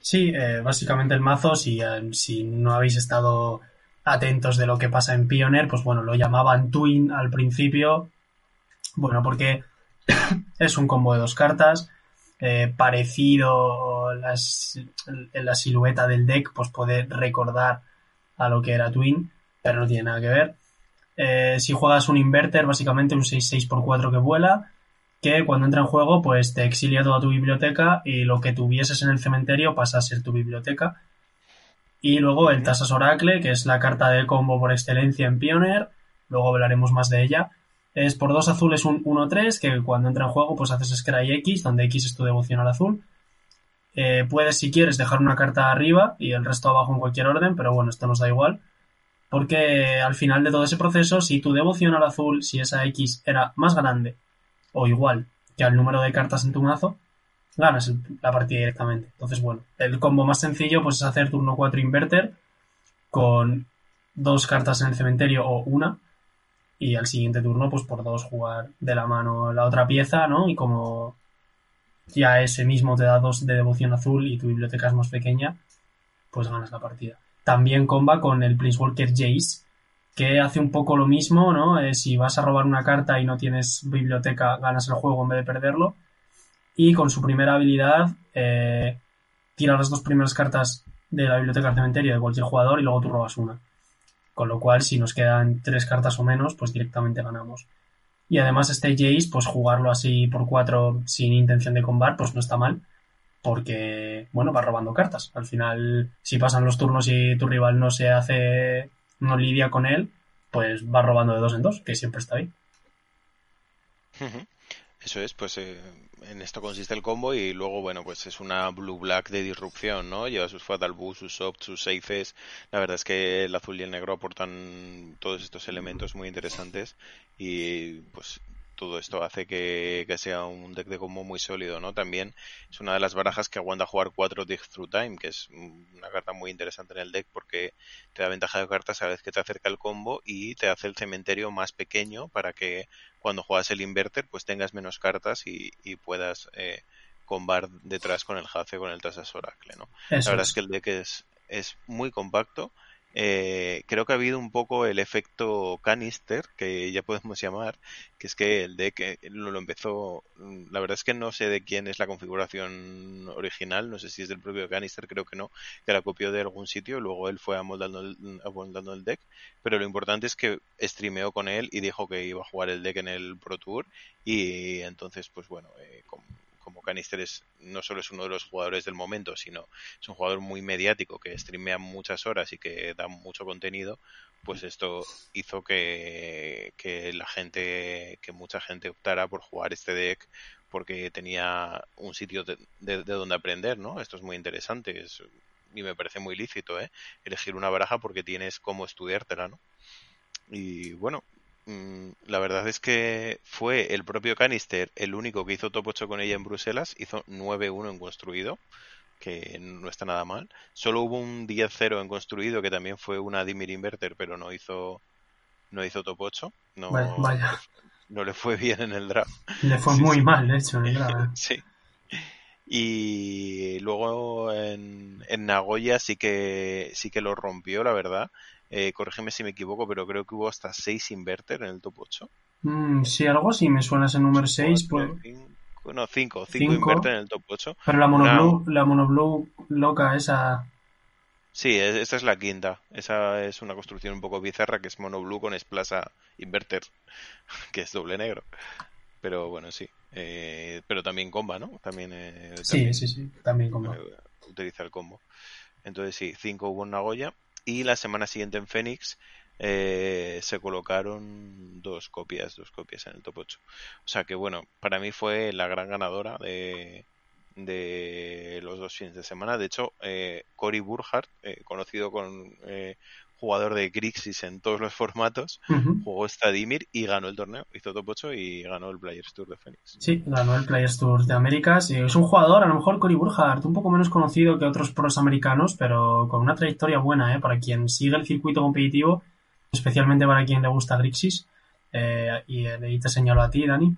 Sí, eh, básicamente el mazo, si, eh, si no habéis estado atentos de lo que pasa en Pioneer, pues bueno, lo llamaban Twin al principio, bueno, porque es un combo de dos cartas, eh, parecido las, en la silueta del deck, pues puede recordar a lo que era Twin, pero no tiene nada que ver. Eh, si juegas un inverter, básicamente un 6-6x4 que vuela, que cuando entra en juego, pues te exilia toda tu biblioteca y lo que tuvieses en el cementerio pasa a ser tu biblioteca. Y luego el Tasas Oracle, que es la carta de combo por excelencia en Pioneer, luego hablaremos más de ella, es por dos azules un 1-3, que cuando entra en juego pues haces Scry X, donde X es tu devoción al azul. Eh, puedes, si quieres, dejar una carta arriba y el resto abajo en cualquier orden, pero bueno, esto nos da igual. Porque al final de todo ese proceso, si tu devoción al azul, si esa X era más grande o igual que al número de cartas en tu mazo, ganas la partida directamente. Entonces, bueno, el combo más sencillo pues es hacer turno 4 inverter con dos cartas en el cementerio o una y al siguiente turno, pues por dos jugar de la mano la otra pieza, ¿no? Y como ya ese mismo te da dos de devoción azul y tu biblioteca es más pequeña, pues ganas la partida. También comba con el Walker Jace, que hace un poco lo mismo, ¿no? Eh, si vas a robar una carta y no tienes biblioteca, ganas el juego en vez de perderlo. Y con su primera habilidad, eh, tira las dos primeras cartas de la biblioteca al cementerio de cualquier jugador y luego tú robas una. Con lo cual, si nos quedan tres cartas o menos, pues directamente ganamos. Y además este Jace, pues jugarlo así por cuatro sin intención de combar, pues no está mal. Porque, bueno, va robando cartas. Al final, si pasan los turnos y tu rival no se hace, no lidia con él, pues va robando de dos en dos, que siempre está bien. Eso es, pues eh, en esto consiste el combo y luego, bueno, pues es una blue-black de disrupción, ¿no? Lleva sus Fatal Boost, sus Soft, sus Safes. La verdad es que el azul y el negro aportan todos estos elementos muy interesantes y pues todo esto hace que, sea un deck de combo muy sólido, ¿no? También es una de las barajas que aguanta jugar 4 Dig Through Time, que es una carta muy interesante en el deck porque te da ventaja de cartas a la vez que te acerca el combo y te hace el cementerio más pequeño para que cuando juegas el inverter pues tengas menos cartas y, puedas eh, combar detrás con el Jace con el Tasas Oracle, ¿no? la verdad es. es que el deck es, es muy compacto eh, creo que ha habido un poco el efecto canister, que ya podemos llamar, que es que el deck eh, lo, empezó, mm, la verdad es que no sé de quién es la configuración original, no sé si es del propio canister, creo que no, que la copió de algún sitio, luego él fue amoldando el, amoldando el deck, pero lo importante es que streameó con él y dijo que iba a jugar el deck en el Pro Tour y entonces pues bueno, eh, como Canister es, no solo es uno de los jugadores del momento, sino es un jugador muy mediático que streamea muchas horas y que da mucho contenido, pues esto hizo que, que la gente, que mucha gente optara por jugar este deck porque tenía un sitio de, de, donde aprender, ¿no? Esto es muy interesante y me parece muy lícito, ¿eh? Elegir una baraja porque tienes cómo estudiártela, ¿no? Y bueno, la verdad es que fue el propio Canister el único que hizo top 8 con ella en Bruselas, hizo 9-1 en construido, que no está nada mal. Solo hubo un 10-0 en construido, que también fue una Dimir Inverter, pero no hizo no hizo top 8. No, Vaya. no le fue bien en el draft. Le fue muy mal, de hecho, en el draft. sí. Y luego en, en Nagoya sí que sí que lo rompió, la verdad. Eh, corrígeme si me equivoco, pero creo que hubo hasta 6 inverter en el top 8. Mm, sí, algo así, me suena ese número 6. Pues... no, 5, 5 inverter en el top 8. Pero la monoblue, la monoblue loca, esa... Sí, esta es la quinta. Esa es una construcción un poco bizarra que es monoblue con esplaza inverter, que es doble negro. Pero bueno, sí. Eh, pero también comba, ¿no? También, eh, sí, sí, sí, también comba. Eh, utiliza el combo. Entonces sí, 5 hubo en Nagoya y la semana siguiente en Phoenix eh, se colocaron dos copias, dos copias en el top 8. O sea que bueno, para mí fue la gran ganadora de, de los dos fines de semana. De hecho, eh, Cory Burhardt, eh, conocido con eh, jugador de Grixis en todos los formatos, jugó Stadimir y ganó el torneo. Hizo top 8 y ganó el Players Tour de Phoenix. Sí, ganó el Players Tour de Américas. Es un jugador, a lo mejor Cory Burhardt, un poco menos conocido que otros pros americanos, pero con una trayectoria buena, ¿eh? Para quien sigue el circuito competitivo, especialmente para quien le gusta Grixis. Eh, y ahí te señalo a ti, Dani.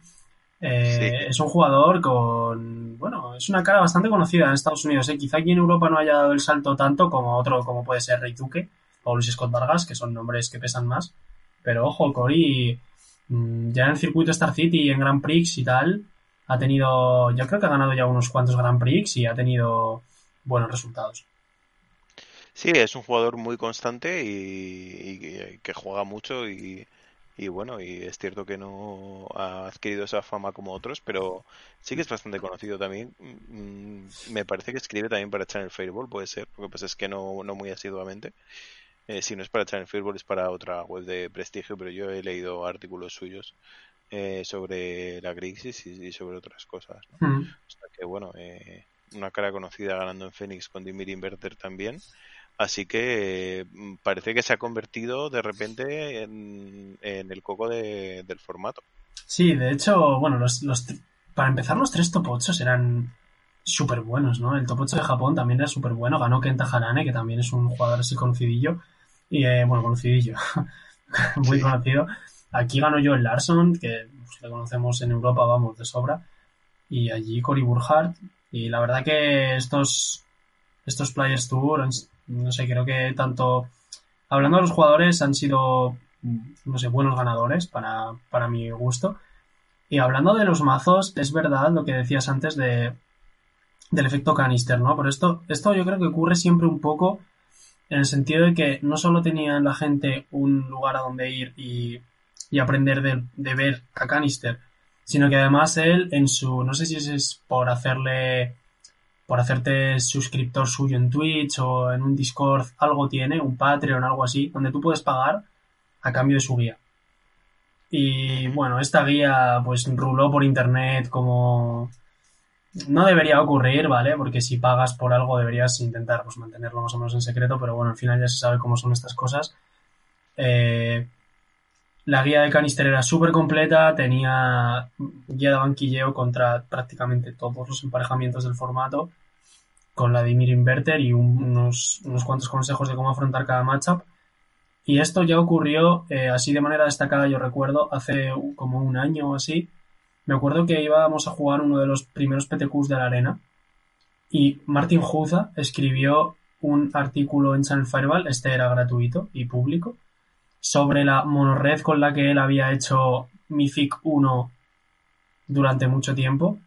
Eh, es un jugador con. Bueno, es una cara bastante conocida en Estados Unidos. ¿eh? Quizá aquí en Europa no haya dado el salto tanto como otro, como puede ser Rey Duque o Luis Scott Vargas, que son nombres que pesan más. Pero ojo, Cory, mm, ya en el circuito Star City, en Grand Prix y tal, ha tenido. Yo creo que ha ganado ya unos cuantos Grand Prix y ha tenido buenos resultados. Sí, es un jugador muy constante y que juega mucho y y bueno, y es cierto que no ha adquirido esa fama como otros, pero sí que es bastante conocido también. Mm, me parece que escribe también para Channel Fireball, puede ser, lo que pasa es que no, no muy asiduamente. Eh, si no es para Channel Fireball es para otra web de prestigio, pero yo he leído artículos suyos eh, sobre la crisis y, sobre otras cosas. Mm. que bueno, eh, una cara conocida ganando en Phoenix con Dimir Inverter también. Así que mm, parece que se ha convertido de repente en, el coco del formato. Sí, de hecho, bueno, los, los, para empezar los tres top 8 eran súper buenos, ¿no? El top 8 de Japón también era súper bueno, ganó Kenta Harane, que también es un jugador así conocidillo, y eh, bueno, conocidillo, muy conocido. Aquí ganó Joel Larson, que pues, le conocemos en Europa, vamos, de sobra, y allí Cory Burhardt, y la verdad que estos, estos Players Tour no sé, creo que tanto. Hablando de los jugadores, han sido, no sé, buenos ganadores para, para mi gusto. Y hablando de los mazos, es verdad lo que decías antes de, del efecto canister, ¿no? Pero esto, esto yo creo que ocurre siempre un poco en el sentido de que no solo tenía la gente un lugar a donde ir y, y aprender de, de, ver a canister, sino que además él en su, no sé si es por hacerle por hacerte suscriptor suyo en Twitch o en un Discord, algo tiene, un Patreon, algo así, donde tú puedes pagar a cambio de su guía. Y bueno, esta guía pues ruló por internet como no debería ocurrir, ¿vale? Porque si pagas por algo deberías intentar pues, mantenerlo más o menos en secreto, pero bueno, al final ya se sabe cómo son estas cosas. Eh, la guía de canister era súper completa, tenía guía de banquilleo contra prácticamente todos los emparejamientos del formato, con la Dimir Inverter y unos, unos cuantos consejos de cómo afrontar cada matchup. Y esto ya ocurrió eh, así de manera destacada, yo recuerdo, hace como un año o así. Me acuerdo que íbamos a jugar uno de los primeros PTQs de la arena y Martin Juza escribió un artículo en Channel Fireball, este era gratuito y público, sobre la monored con la que él había hecho Mythic 1 durante mucho tiempo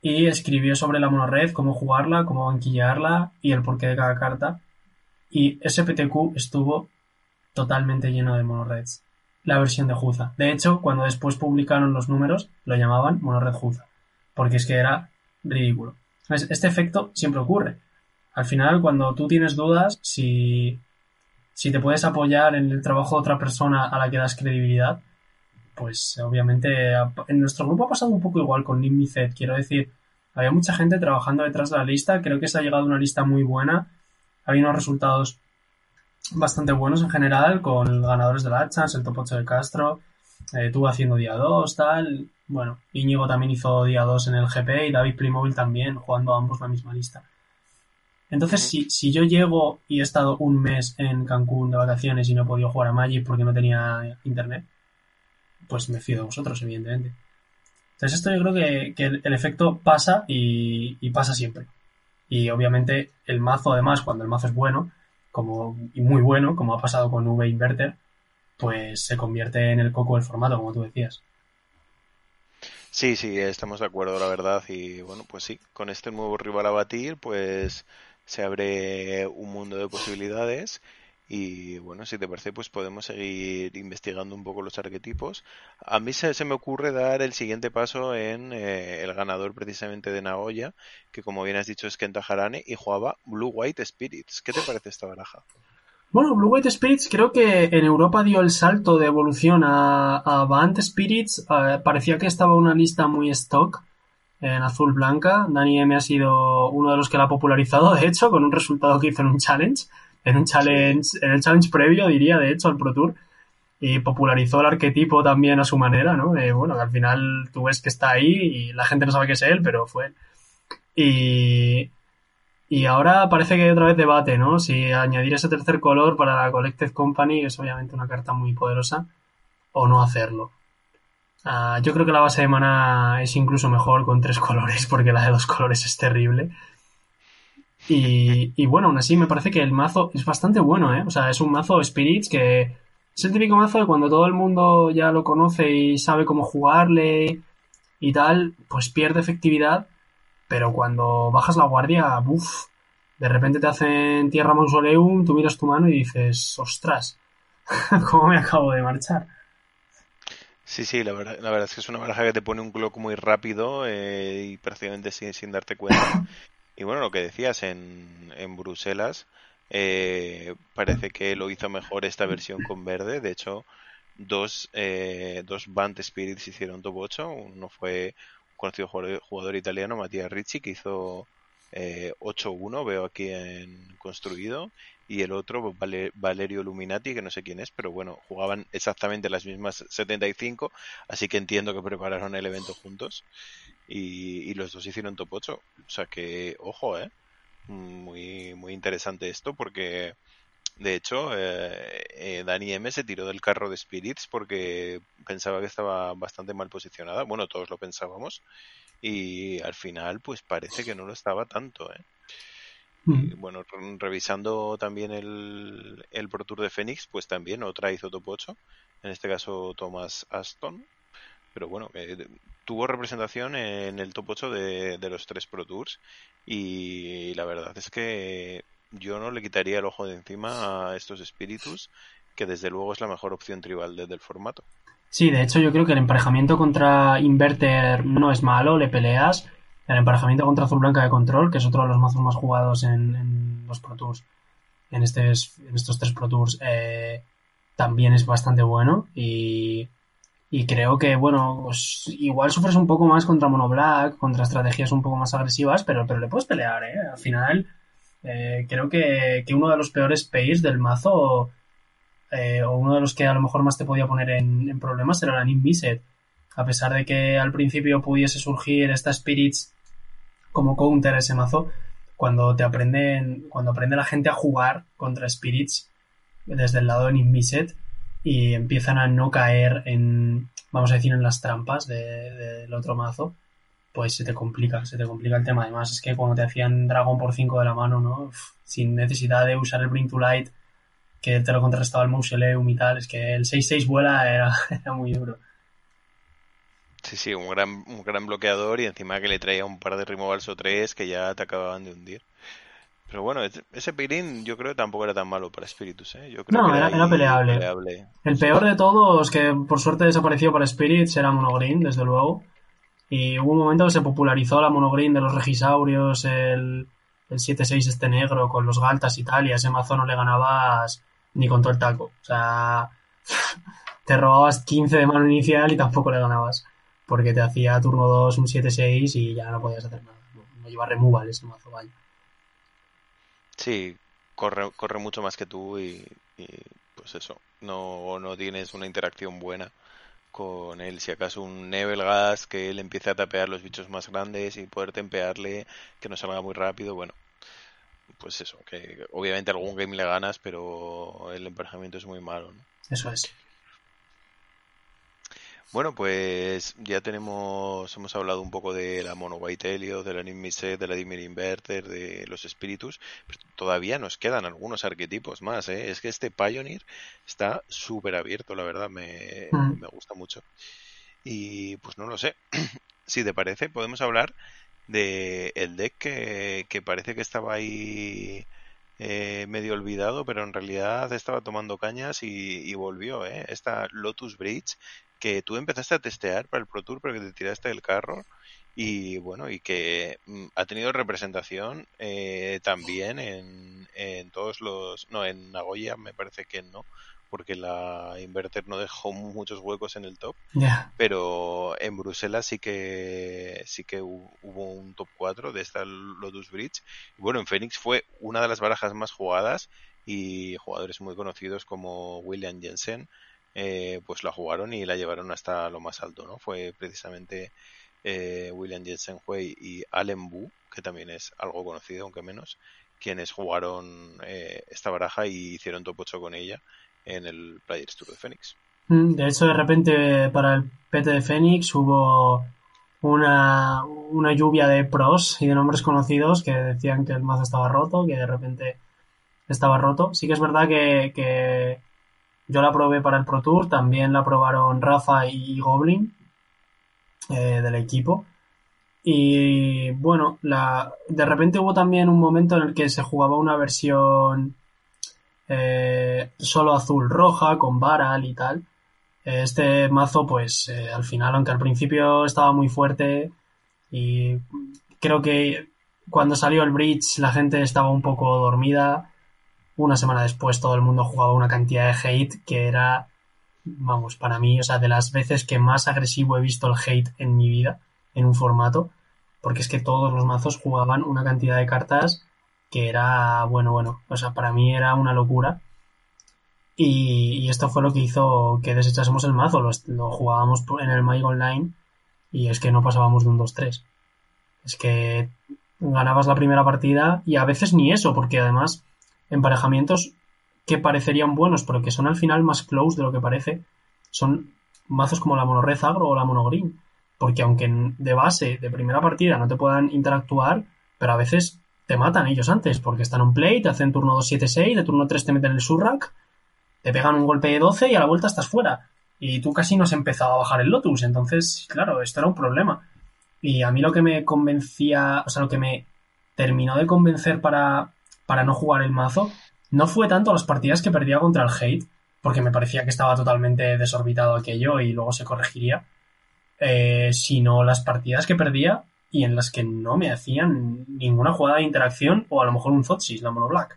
y escribió sobre la monored, cómo jugarla, cómo banquillarla y el porqué de cada carta. Y SPTQ estuvo totalmente lleno de monoreds. La versión de Juza. De hecho, cuando después publicaron los números, lo llamaban monored Juza. Porque es que era ridículo. Este efecto siempre ocurre. Al final, cuando tú tienes dudas, si si te puedes apoyar en el trabajo de otra persona a la que das credibilidad, pues obviamente en nuestro grupo ha pasado un poco igual con Nimicet. Quiero decir, había mucha gente trabajando detrás de la lista. Creo que se ha llegado a una lista muy buena. Había unos resultados bastante buenos en general con ganadores de la Chance, el top 8 de Castro. Eh, tuvo haciendo día 2, tal. Bueno, Íñigo también hizo día 2 en el GP y David Plimóvil también, jugando ambos la misma lista. Entonces, si, si yo llego y he estado un mes en Cancún de vacaciones y no he podido jugar a Magic porque no tenía internet, pues me fío de vosotros, evidentemente. Entonces, esto yo creo que, el, efecto pasa y, pasa siempre. Y obviamente el mazo, además, cuando el mazo es bueno, como, y muy bueno, como ha pasado con V Inverter, pues se convierte en el coco del formato, como tú decías. Sí, sí, estamos de acuerdo, la verdad. Y bueno, pues sí, con este nuevo rival a batir, pues se abre un mundo de posibilidades y bueno, si te parece, pues podemos seguir investigando un poco los arquetipos. A mí se, me ocurre dar el siguiente paso en eh, el ganador precisamente de Nagoya, que como bien has dicho es Kenta Harane, y jugaba Blue White Spirits. ¿Qué te parece esta baraja? Bueno, Blue White Spirits creo que en Europa dio el salto de evolución a, a Spirits. Eh, parecía que estaba una lista muy stock en azul blanca. Dani M ha sido uno de los que la ha popularizado, de hecho, con un resultado que hizo en un challenge, en un challenge, en el challenge previo, diría, de hecho, al Pro Tour. Y popularizó el arquetipo también a su manera, ¿no? Eh, bueno, que al final tú ves que está ahí y la gente no sabe que es él, pero fue Y, y ahora parece que hay otra vez debate, ¿no? Si añadir ese tercer color para la Collected Company es obviamente una carta muy poderosa o no hacerlo. Ah, yo creo que la base de mana es incluso mejor con tres colores, porque la de dos colores es terrible. Y, y, bueno, aún así me parece que el mazo es bastante bueno, ¿eh? O sea, es un mazo Spirits que es el típico mazo de cuando todo el mundo ya lo conoce y sabe cómo jugarle y tal, pues pierde efectividad, pero cuando bajas la guardia, uff, de repente te hacen tierra mausoleum, tú miras tu mano y dices, ostras, ¿cómo me acabo de marchar? Sí, sí, la verdad, la verdad es que es una baraja que te pone un clock muy rápido eh, y prácticamente sin, sin, darte cuenta. Y bueno, lo que decías en, en Bruselas, eh, parece que lo hizo mejor esta versión con verde. De hecho, dos, eh, dos Band Spirits hicieron top 8. Uno fue un conocido jugador, jugador italiano, Matías Ricci, que hizo eh, 8-1, veo aquí en construido, y el otro, Valerio Luminati, que no sé quién es, pero bueno, jugaban exactamente las mismas 75, así que entiendo que prepararon el evento juntos, y, los dos hicieron top 8, o sea que, ojo, eh, muy, muy interesante esto, porque de hecho, eh, eh, Dani M se tiró del carro de Spirits porque pensaba que estaba bastante mal posicionada. Bueno, todos lo pensábamos y al final pues parece que no lo estaba tanto. ¿eh? Mm. bueno, revisando también el, el Pro Tour de Phoenix, pues también otra hizo top 8, en este caso Thomas Aston, pero bueno, eh, tuvo representación en el top 8 de, de, los tres Pro Tours y la verdad es que yo no le quitaría el ojo de encima a estos espíritus, que desde luego es la mejor opción tribal desde el formato. Sí, de hecho yo creo que el emparejamiento contra Inverter no es malo, le peleas. El emparejamiento contra Azul Blanca de Control, que es otro de los mazos más jugados en, los Pro Tours, en, este, en estos tres Pro Tours, eh, también es bastante bueno. Y, y creo que, bueno, igual sufres un poco más contra Mono Black, contra estrategias un poco más agresivas, pero, pero le puedes pelear, ¿eh? Al final, eh, creo que, que uno de los peores pays del mazo eh, o uno de los que a lo mejor más te podía poner en, problemas era la Nimbiset. A pesar de que al principio pudiese surgir esta Spirits como counter a ese mazo, cuando te aprenden, cuando aprende la gente a jugar contra Spirits desde el lado de Nimbiset y empiezan a no caer en, vamos a decir, en las trampas del otro mazo, pues se te complica, se te complica el tema. Además, es que cuando te hacían Dragon por 5 de la mano, ¿no? sin necesidad de usar el Bring to Light que te lo contrastaba el Mausoleum y tal, es que el 6-6 vuela era, era, muy duro. Sí, sí, un gran, un gran bloqueador y encima que le traía un par de removals o tres que ya te acababan de hundir. Pero bueno, ese Pirin yo creo que tampoco era tan malo para Spiritus, ¿eh? Yo creo no, era, era peleable. El peor de todos, que por suerte desapareció para Spirits, era Monogreen, desde luego. Y hubo un momento que se popularizó la Monogreen de los Regisaurios, el, el 7-6 este negro con los Galtas y tal, y a ese mazo no le ganabas ni con todo el taco. O sea, te robabas 15 de mano inicial y tampoco le ganabas. Porque te hacía turno 2 un 7-6 y ya no podías hacer nada. No, lleva removal ese mazo, vaya. Sí, corre, corre mucho más que tú y, pues eso, no, no tienes una interacción buena con él. Si acaso un Gas que él empiece a tapear los bichos más grandes y poder tempearle, que no salga muy rápido, bueno, pues eso, que obviamente algún game le ganas, pero el emparejamiento es muy malo. ¿no? Eso es. Bueno, pues ya tenemos, hemos hablado un poco de la Mono White Helio, de la Nimmise, de la Dimir Inverter, de los espíritus, pero todavía nos quedan algunos arquetipos más, ¿eh? Es que este Pioneer está súper abierto, la verdad, me, mm. me gusta mucho. Y pues no lo sé, si te parece, podemos hablar de el deck que, que parece que estaba ahí eh, medio olvidado, pero en realidad estaba tomando cañas y, volvió, ¿eh? Esta Lotus Bridge que tú empezaste a testear para el Pro Tour, pero que te tiraste del carro y bueno, y que mm, ha tenido representación eh, también en, en todos los... No, en Nagoya me parece que no, porque la Inverter no dejó muchos huecos en el top. Pero en Bruselas sí que sí que hubo un top 4 de esta Lotus Bridge. bueno, en Phoenix fue una de las barajas más jugadas y jugadores muy conocidos como William Jensen eh, pues la jugaron y la llevaron hasta lo más alto, ¿no? Fue precisamente eh, William Jensen Hui y Allen Bu, que también es algo conocido, aunque menos, quienes jugaron eh, esta baraja y hicieron top 8 con ella en el Players Tour de Phoenix. Mm, de hecho, de repente para el PT de Phoenix hubo una, una lluvia de pros y de nombres conocidos que decían que el mazo estaba roto, que de repente estaba roto. Sí que es verdad que yo la probé para el Pro Tour, también la probaron Rafa y Goblin eh, del equipo. Y bueno, la, de repente hubo también un momento en el que se jugaba una versión eh, solo azul-roja con Baral y tal. Este mazo, pues eh, al final, aunque al principio estaba muy fuerte y creo que cuando salió el Bridge la gente estaba un poco dormida una semana después todo el mundo jugaba una cantidad de hate que era, vamos, para mí, o sea, de las veces que más agresivo he visto el hate en mi vida en un formato, porque es que todos los mazos jugaban una cantidad de cartas que era, bueno, bueno, o sea, para mí era una locura. Y, esto fue lo que hizo que desechásemos el mazo, lo, lo jugábamos en el Magic Online y es que no pasábamos de un 2-3. Es que ganabas la primera partida y a veces ni eso, porque además emparejamientos que parecerían buenos, pero que son al final más close de lo que parece, son mazos como la mono red agro o la mono green. Porque aunque de base, de primera partida, no te puedan interactuar, pero a veces te matan ellos antes, porque están en play, te hacen turno 2-7-6, de turno 3 te meten el surrack, te pegan un golpe de 12 y a la vuelta estás fuera. Y tú casi no has empezado a bajar el Lotus, entonces, claro, esto era un problema. Y a mí lo que me convencía, o sea, lo que me terminó de convencer para, para no jugar el mazo, no fue tanto las partidas que perdía contra el Hate, porque me parecía que estaba totalmente desorbitado aquello y luego se corregiría, eh, sino las partidas que perdía y en las que no me hacían ninguna jugada de interacción o a lo mejor un Zotsis, la mono black,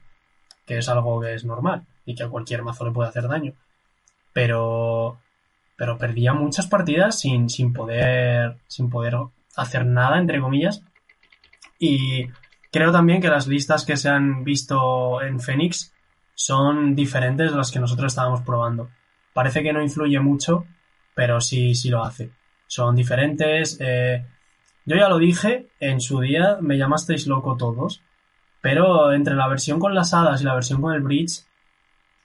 que es algo que es normal y que a cualquier mazo le puede hacer daño. Pero, pero perdía muchas partidas sin, sin poder, sin poder hacer nada, entre comillas. Y Creo también que las listas que se han visto en Phoenix son diferentes de las que nosotros estábamos probando. Parece que no influye mucho, pero sí, sí lo hace. Son diferentes. Eh, yo ya lo dije, en su día me llamasteis loco todos, pero entre la versión con las hadas y la versión con el bridge,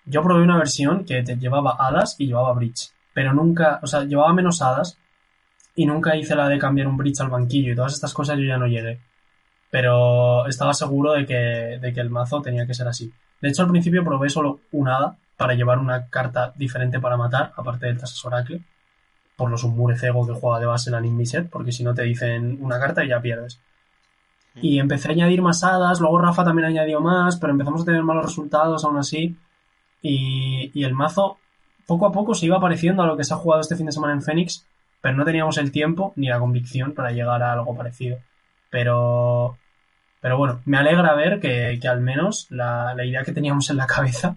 yo probé una versión que te llevaba hadas y llevaba bridge, pero nunca, o sea, llevaba menos hadas y nunca hice la de cambiar un bridge al banquillo y todas estas cosas yo ya no llegué pero estaba seguro de que, de que el mazo tenía que ser así. De hecho, al principio probé solo un hada para llevar una carta diferente para matar, aparte del Tasas Oracle, por los Cego que juega de base en la Nimbiset, porque si no te dicen una carta y ya pierdes. Mm. Y empecé a añadir más hadas, luego Rafa también añadió más, pero empezamos a tener malos resultados aún así. Y, y el mazo poco a poco se iba pareciendo a lo que se ha jugado este fin de semana en Phoenix, pero no teníamos el tiempo ni la convicción para llegar a algo parecido. Pero, pero bueno, me alegra ver que, al menos la, idea que teníamos en la cabeza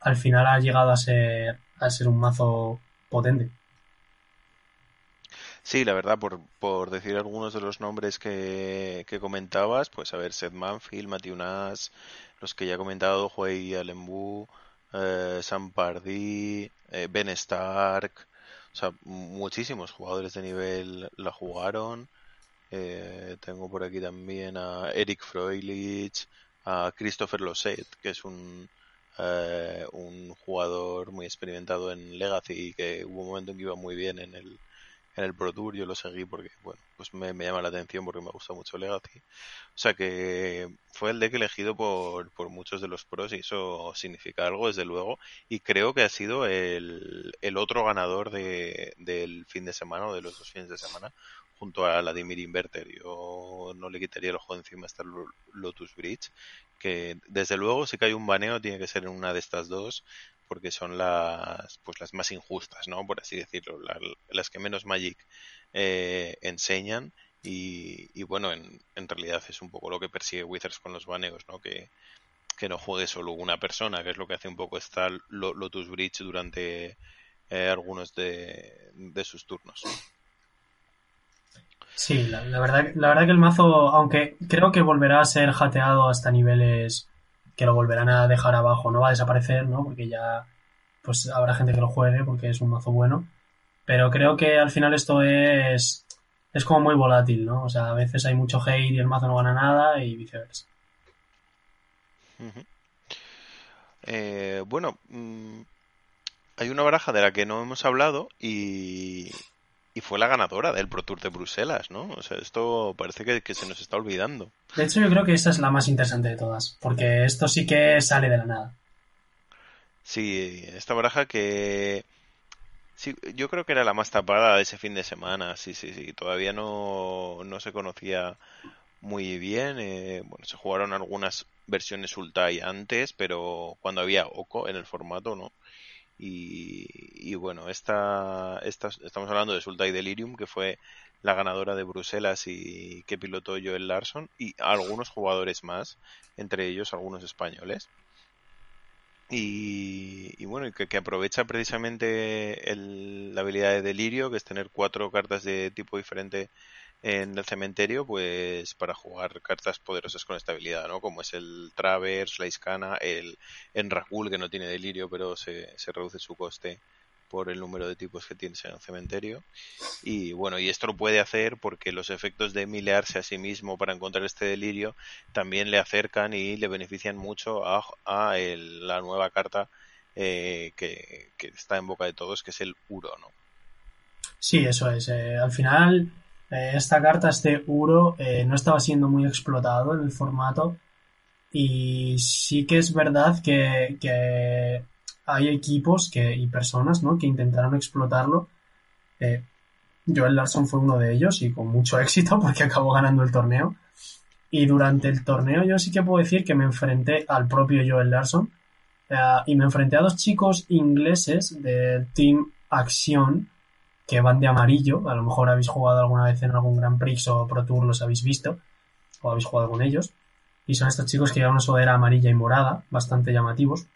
al final ha llegado a ser, a ser un mazo potente. Sí, la verdad, por, por decir algunos de los nombres que, que comentabas, pues a ver, Seth Manfield, Matthew Nash, los que ya he comentado, Huey Alembu, eh, Sam eh, Ben Stark, o sea, muchísimos jugadores de nivel la jugaron. Eh, tengo por aquí también a Eric Froelich, a Christopher Loset, que es un, eh, un jugador muy experimentado en Legacy y que hubo un momento en que iba muy bien en el, en el Pro Tour. Yo lo seguí porque, bueno, pues me, llama la atención porque me gusta mucho Legacy. O sea que fue el deck elegido por, por muchos de los pros y eso significa algo, desde luego. Y creo que ha sido el, el otro ganador de, del fin de semana o de los dos fines de semana junto a Vladimir Inverter. Yo no le quitaría el ojo encima hasta Lotus Bridge, que desde luego si hay un baneo tiene que ser en una de estas dos, porque son las pues las más injustas, ¿no? Por así decirlo, las que menos Magic eh, enseñan. Y, bueno, en, en, realidad es un poco lo que persigue Withers con los baneos, ¿no? Que, que no juegue solo una persona, que es lo que hace un poco esta Lotus Bridge durante eh, algunos de, sus turnos. Sí, la, verdad, la verdad que el mazo, aunque creo que volverá a ser jateado hasta niveles que lo volverán a dejar abajo, no va a desaparecer, ¿no? Porque ya pues habrá gente que lo juegue porque es un mazo bueno. Pero creo que al final esto es es como muy volátil, ¿no? O sea, a veces hay mucho hate y el mazo no gana nada y viceversa. Eh, bueno, mm, hay una baraja de la que no hemos hablado y, y fue la ganadora del Pro Tour de Bruselas, ¿no? O sea, esto parece que, se nos está olvidando. De hecho, yo creo que esta es la más interesante de todas, porque esto sí que sale de la nada. Sí, esta baraja que... Sí, yo creo que era la más tapada de ese fin de semana, sí, sí, sí. Todavía no, no se conocía muy bien. Eh, bueno, se jugaron algunas versiones Ultai antes, pero cuando había Oco en el formato, ¿no? Y, bueno, esta, esta, estamos hablando de Sultai Delirium, que fue la ganadora de Bruselas y que pilotó Joel Larson, y algunos jugadores más, entre ellos algunos españoles. Y, bueno, que, que, aprovecha precisamente la habilidad de Delirio, que es tener cuatro cartas de tipo diferente en el cementerio, pues para jugar cartas poderosas con estabilidad, ¿no? Como es el Travers, la Iscana, el Enragul, que no tiene delirio, pero se, se reduce su coste por el número de tipos que tienes en el cementerio. Y bueno, y esto lo puede hacer porque los efectos de milearse a sí mismo para encontrar este delirio también le acercan y le benefician mucho a, a la nueva carta eh, que, que, está en boca de todos, que es el Uro, ¿no? Sí, eso es. Eh, al final eh, esta carta, este Uro, eh, no estaba siendo muy explotado en el formato. Y sí que es verdad que, hay equipos que, y personas ¿no? que intentaron explotarlo. Eh, Joel Larson fue uno de ellos y con mucho éxito porque acabó ganando el torneo. Y durante el torneo yo sí que puedo decir que me enfrenté al propio Joel Larson y me enfrenté a dos chicos ingleses del Team Acción que van de amarillo. A lo mejor habéis jugado alguna vez en algún Grand Prix o Pro Tour, los habéis visto, o habéis jugado con ellos. Y son estos chicos que llevan una sudadera amarilla y morada, bastante llamativos.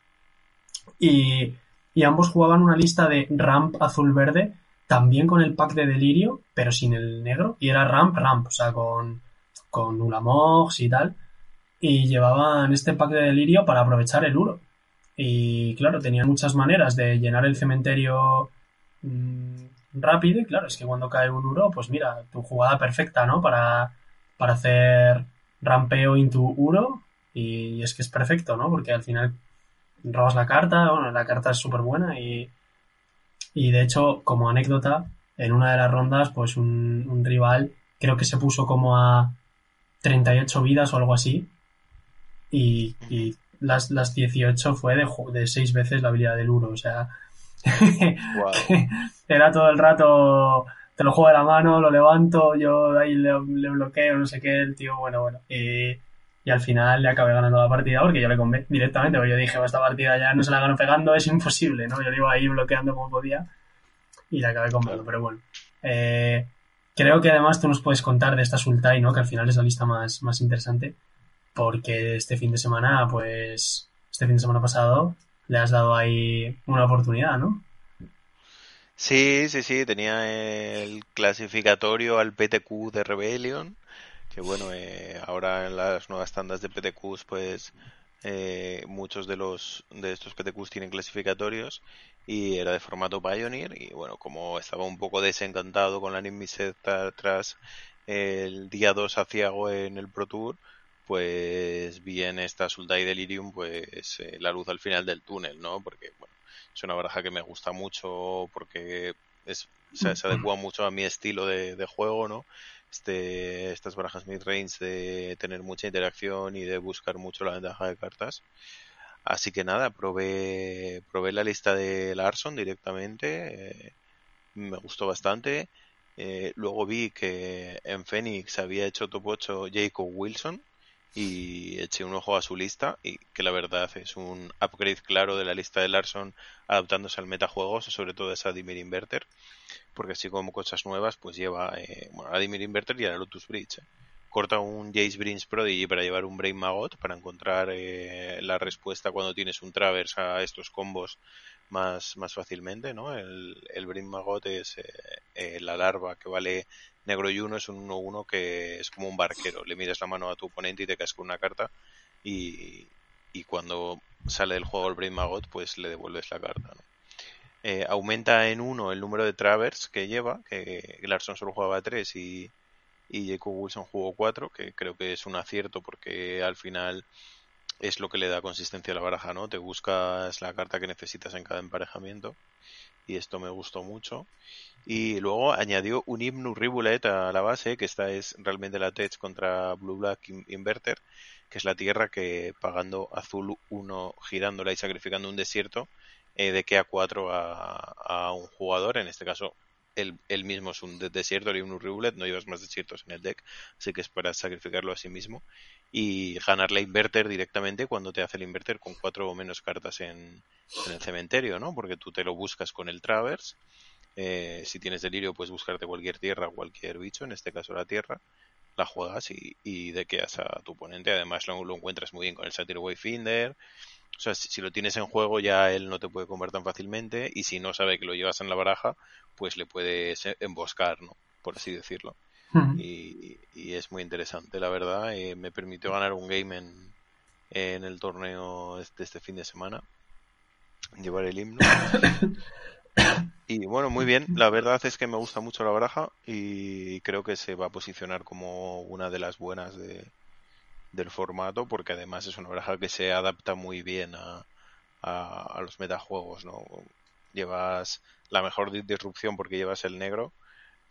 Y, ambos jugaban una lista de ramp azul-verde, también con el pack de delirio, pero sin el negro. Y era ramp, ramp, o sea, con, con Ulamox y tal. Y llevaban este pack de delirio para aprovechar el uro. Y claro, tenían muchas maneras de llenar el cementerio mm, rápido y claro, es que cuando cae un uro, pues mira, tu jugada perfecta, ¿no? Para, para hacer rampeo into uro y es que es perfecto, ¿no? Porque al final robas la carta, bueno, la carta es súper buena y, y de hecho, como anécdota, en una de las rondas, pues un, rival creo que se puso como a 38 vidas o algo así y, y las, las 18 fue de, de 6 veces la habilidad del uro, o sea, Era todo el rato, te lo juego de la mano, lo levanto, yo ahí le, bloqueo, no sé qué, el tío, bueno, bueno. Y, al final le acabé ganando la partida porque yo le convé directamente, porque yo dije, esta partida ya no se la gano pegando, es imposible, ¿no? Yo le iba ahí bloqueando como podía y le acabé comprando, pero bueno. Eh, creo que además tú nos puedes contar de esta Sultai, ¿no? Que al final es la lista más, más interesante, porque este fin de semana, pues, este fin de semana pasado, le has dado ahí una oportunidad, ¿no? Sí, sí, sí, tenía el clasificatorio al PTQ de Rebellion, que bueno, eh, ahora en las nuevas tandas de PTQs, pues eh, muchos de los de estos PTQs tienen clasificatorios y era de formato Pioneer y bueno, como estaba un poco desencantado con la Nimiset tras el día 2 Ciago en el Pro Tour, pues vi en esta Sultai Delirium pues eh, la luz al final del túnel, ¿no? Porque bueno, es una baraja que me gusta mucho porque es, se adecua mucho a mi estilo de, juego, ¿no? Este, estas barajas mid-range de tener mucha interacción y de buscar mucho la ventaja de cartas. Así que nada, probé, probé la lista de Larson directamente, eh, me gustó bastante. Eh, luego vi que en Phoenix había hecho top 8 Jacob Wilson, y eché un ojo a su lista y que la verdad es un upgrade claro de la lista de Larson adaptándose al metajuegos, sobre todo a Dimir Inverter, porque así como cosas nuevas, pues lleva eh, bueno, a Dimir Inverter y a la Lotus Bridge, eh, corta un Jace Brins Prodigy para llevar un Brain Magot, para encontrar eh, la respuesta cuando tienes un Travers a estos combos más, más fácilmente, ¿no? El, el Brain Magot es eh, la larva que vale negro y uno, es un 1-1 que es como un barquero. Le miras la mano a tu oponente y te caes con una carta y, y cuando sale del juego el Brain Magot, pues le devuelves la carta. Eh, aumenta en uno el número de travers que lleva, que Larson solo jugaba 3 y, y Jacob Wilson jugó 4, que creo que es un acierto porque al final es lo que le da consistencia a la baraja, ¿no? Te buscas la carta que necesitas en cada emparejamiento y esto me gustó mucho. Y luego añadió un Himnu Rivulet a la base, que esta es realmente la Tech contra Blue Black Inverter, que es la tierra que pagando azul 1 girándola y sacrificando un desierto eh, de que a 4 a, un jugador, en este caso él, mismo es un desierto y un rivulet, no llevas más desiertos en el deck, así que es para sacrificarlo a sí mismo y ganar la inverter directamente cuando te hace el inverter con cuatro o menos cartas en, el cementerio, ¿no? Porque tú te lo buscas con el Travers. Eh, si tienes delirio, puedes buscarte cualquier tierra, cualquier bicho, en este caso la tierra, la juegas y, y dequeas a tu oponente. Además, lo, encuentras muy bien con el Satyr Wayfinder. O sea, si, lo tienes en juego ya él no te puede comer tan fácilmente y si no sabe que lo llevas en la baraja, pues le puedes emboscar, ¿no? Por así decirlo. Y, es muy interesante, la verdad. Eh, me permitió ganar un game en, en el torneo de este fin de semana. Llevar el himno. y bueno, muy bien. La verdad es que me gusta mucho la baraja y creo que se va a posicionar como una de las buenas de, del formato porque además es una baraja que se adapta muy bien a, a, los metajuegos, ¿no? Llevas la mejor disrupción porque llevas el negro,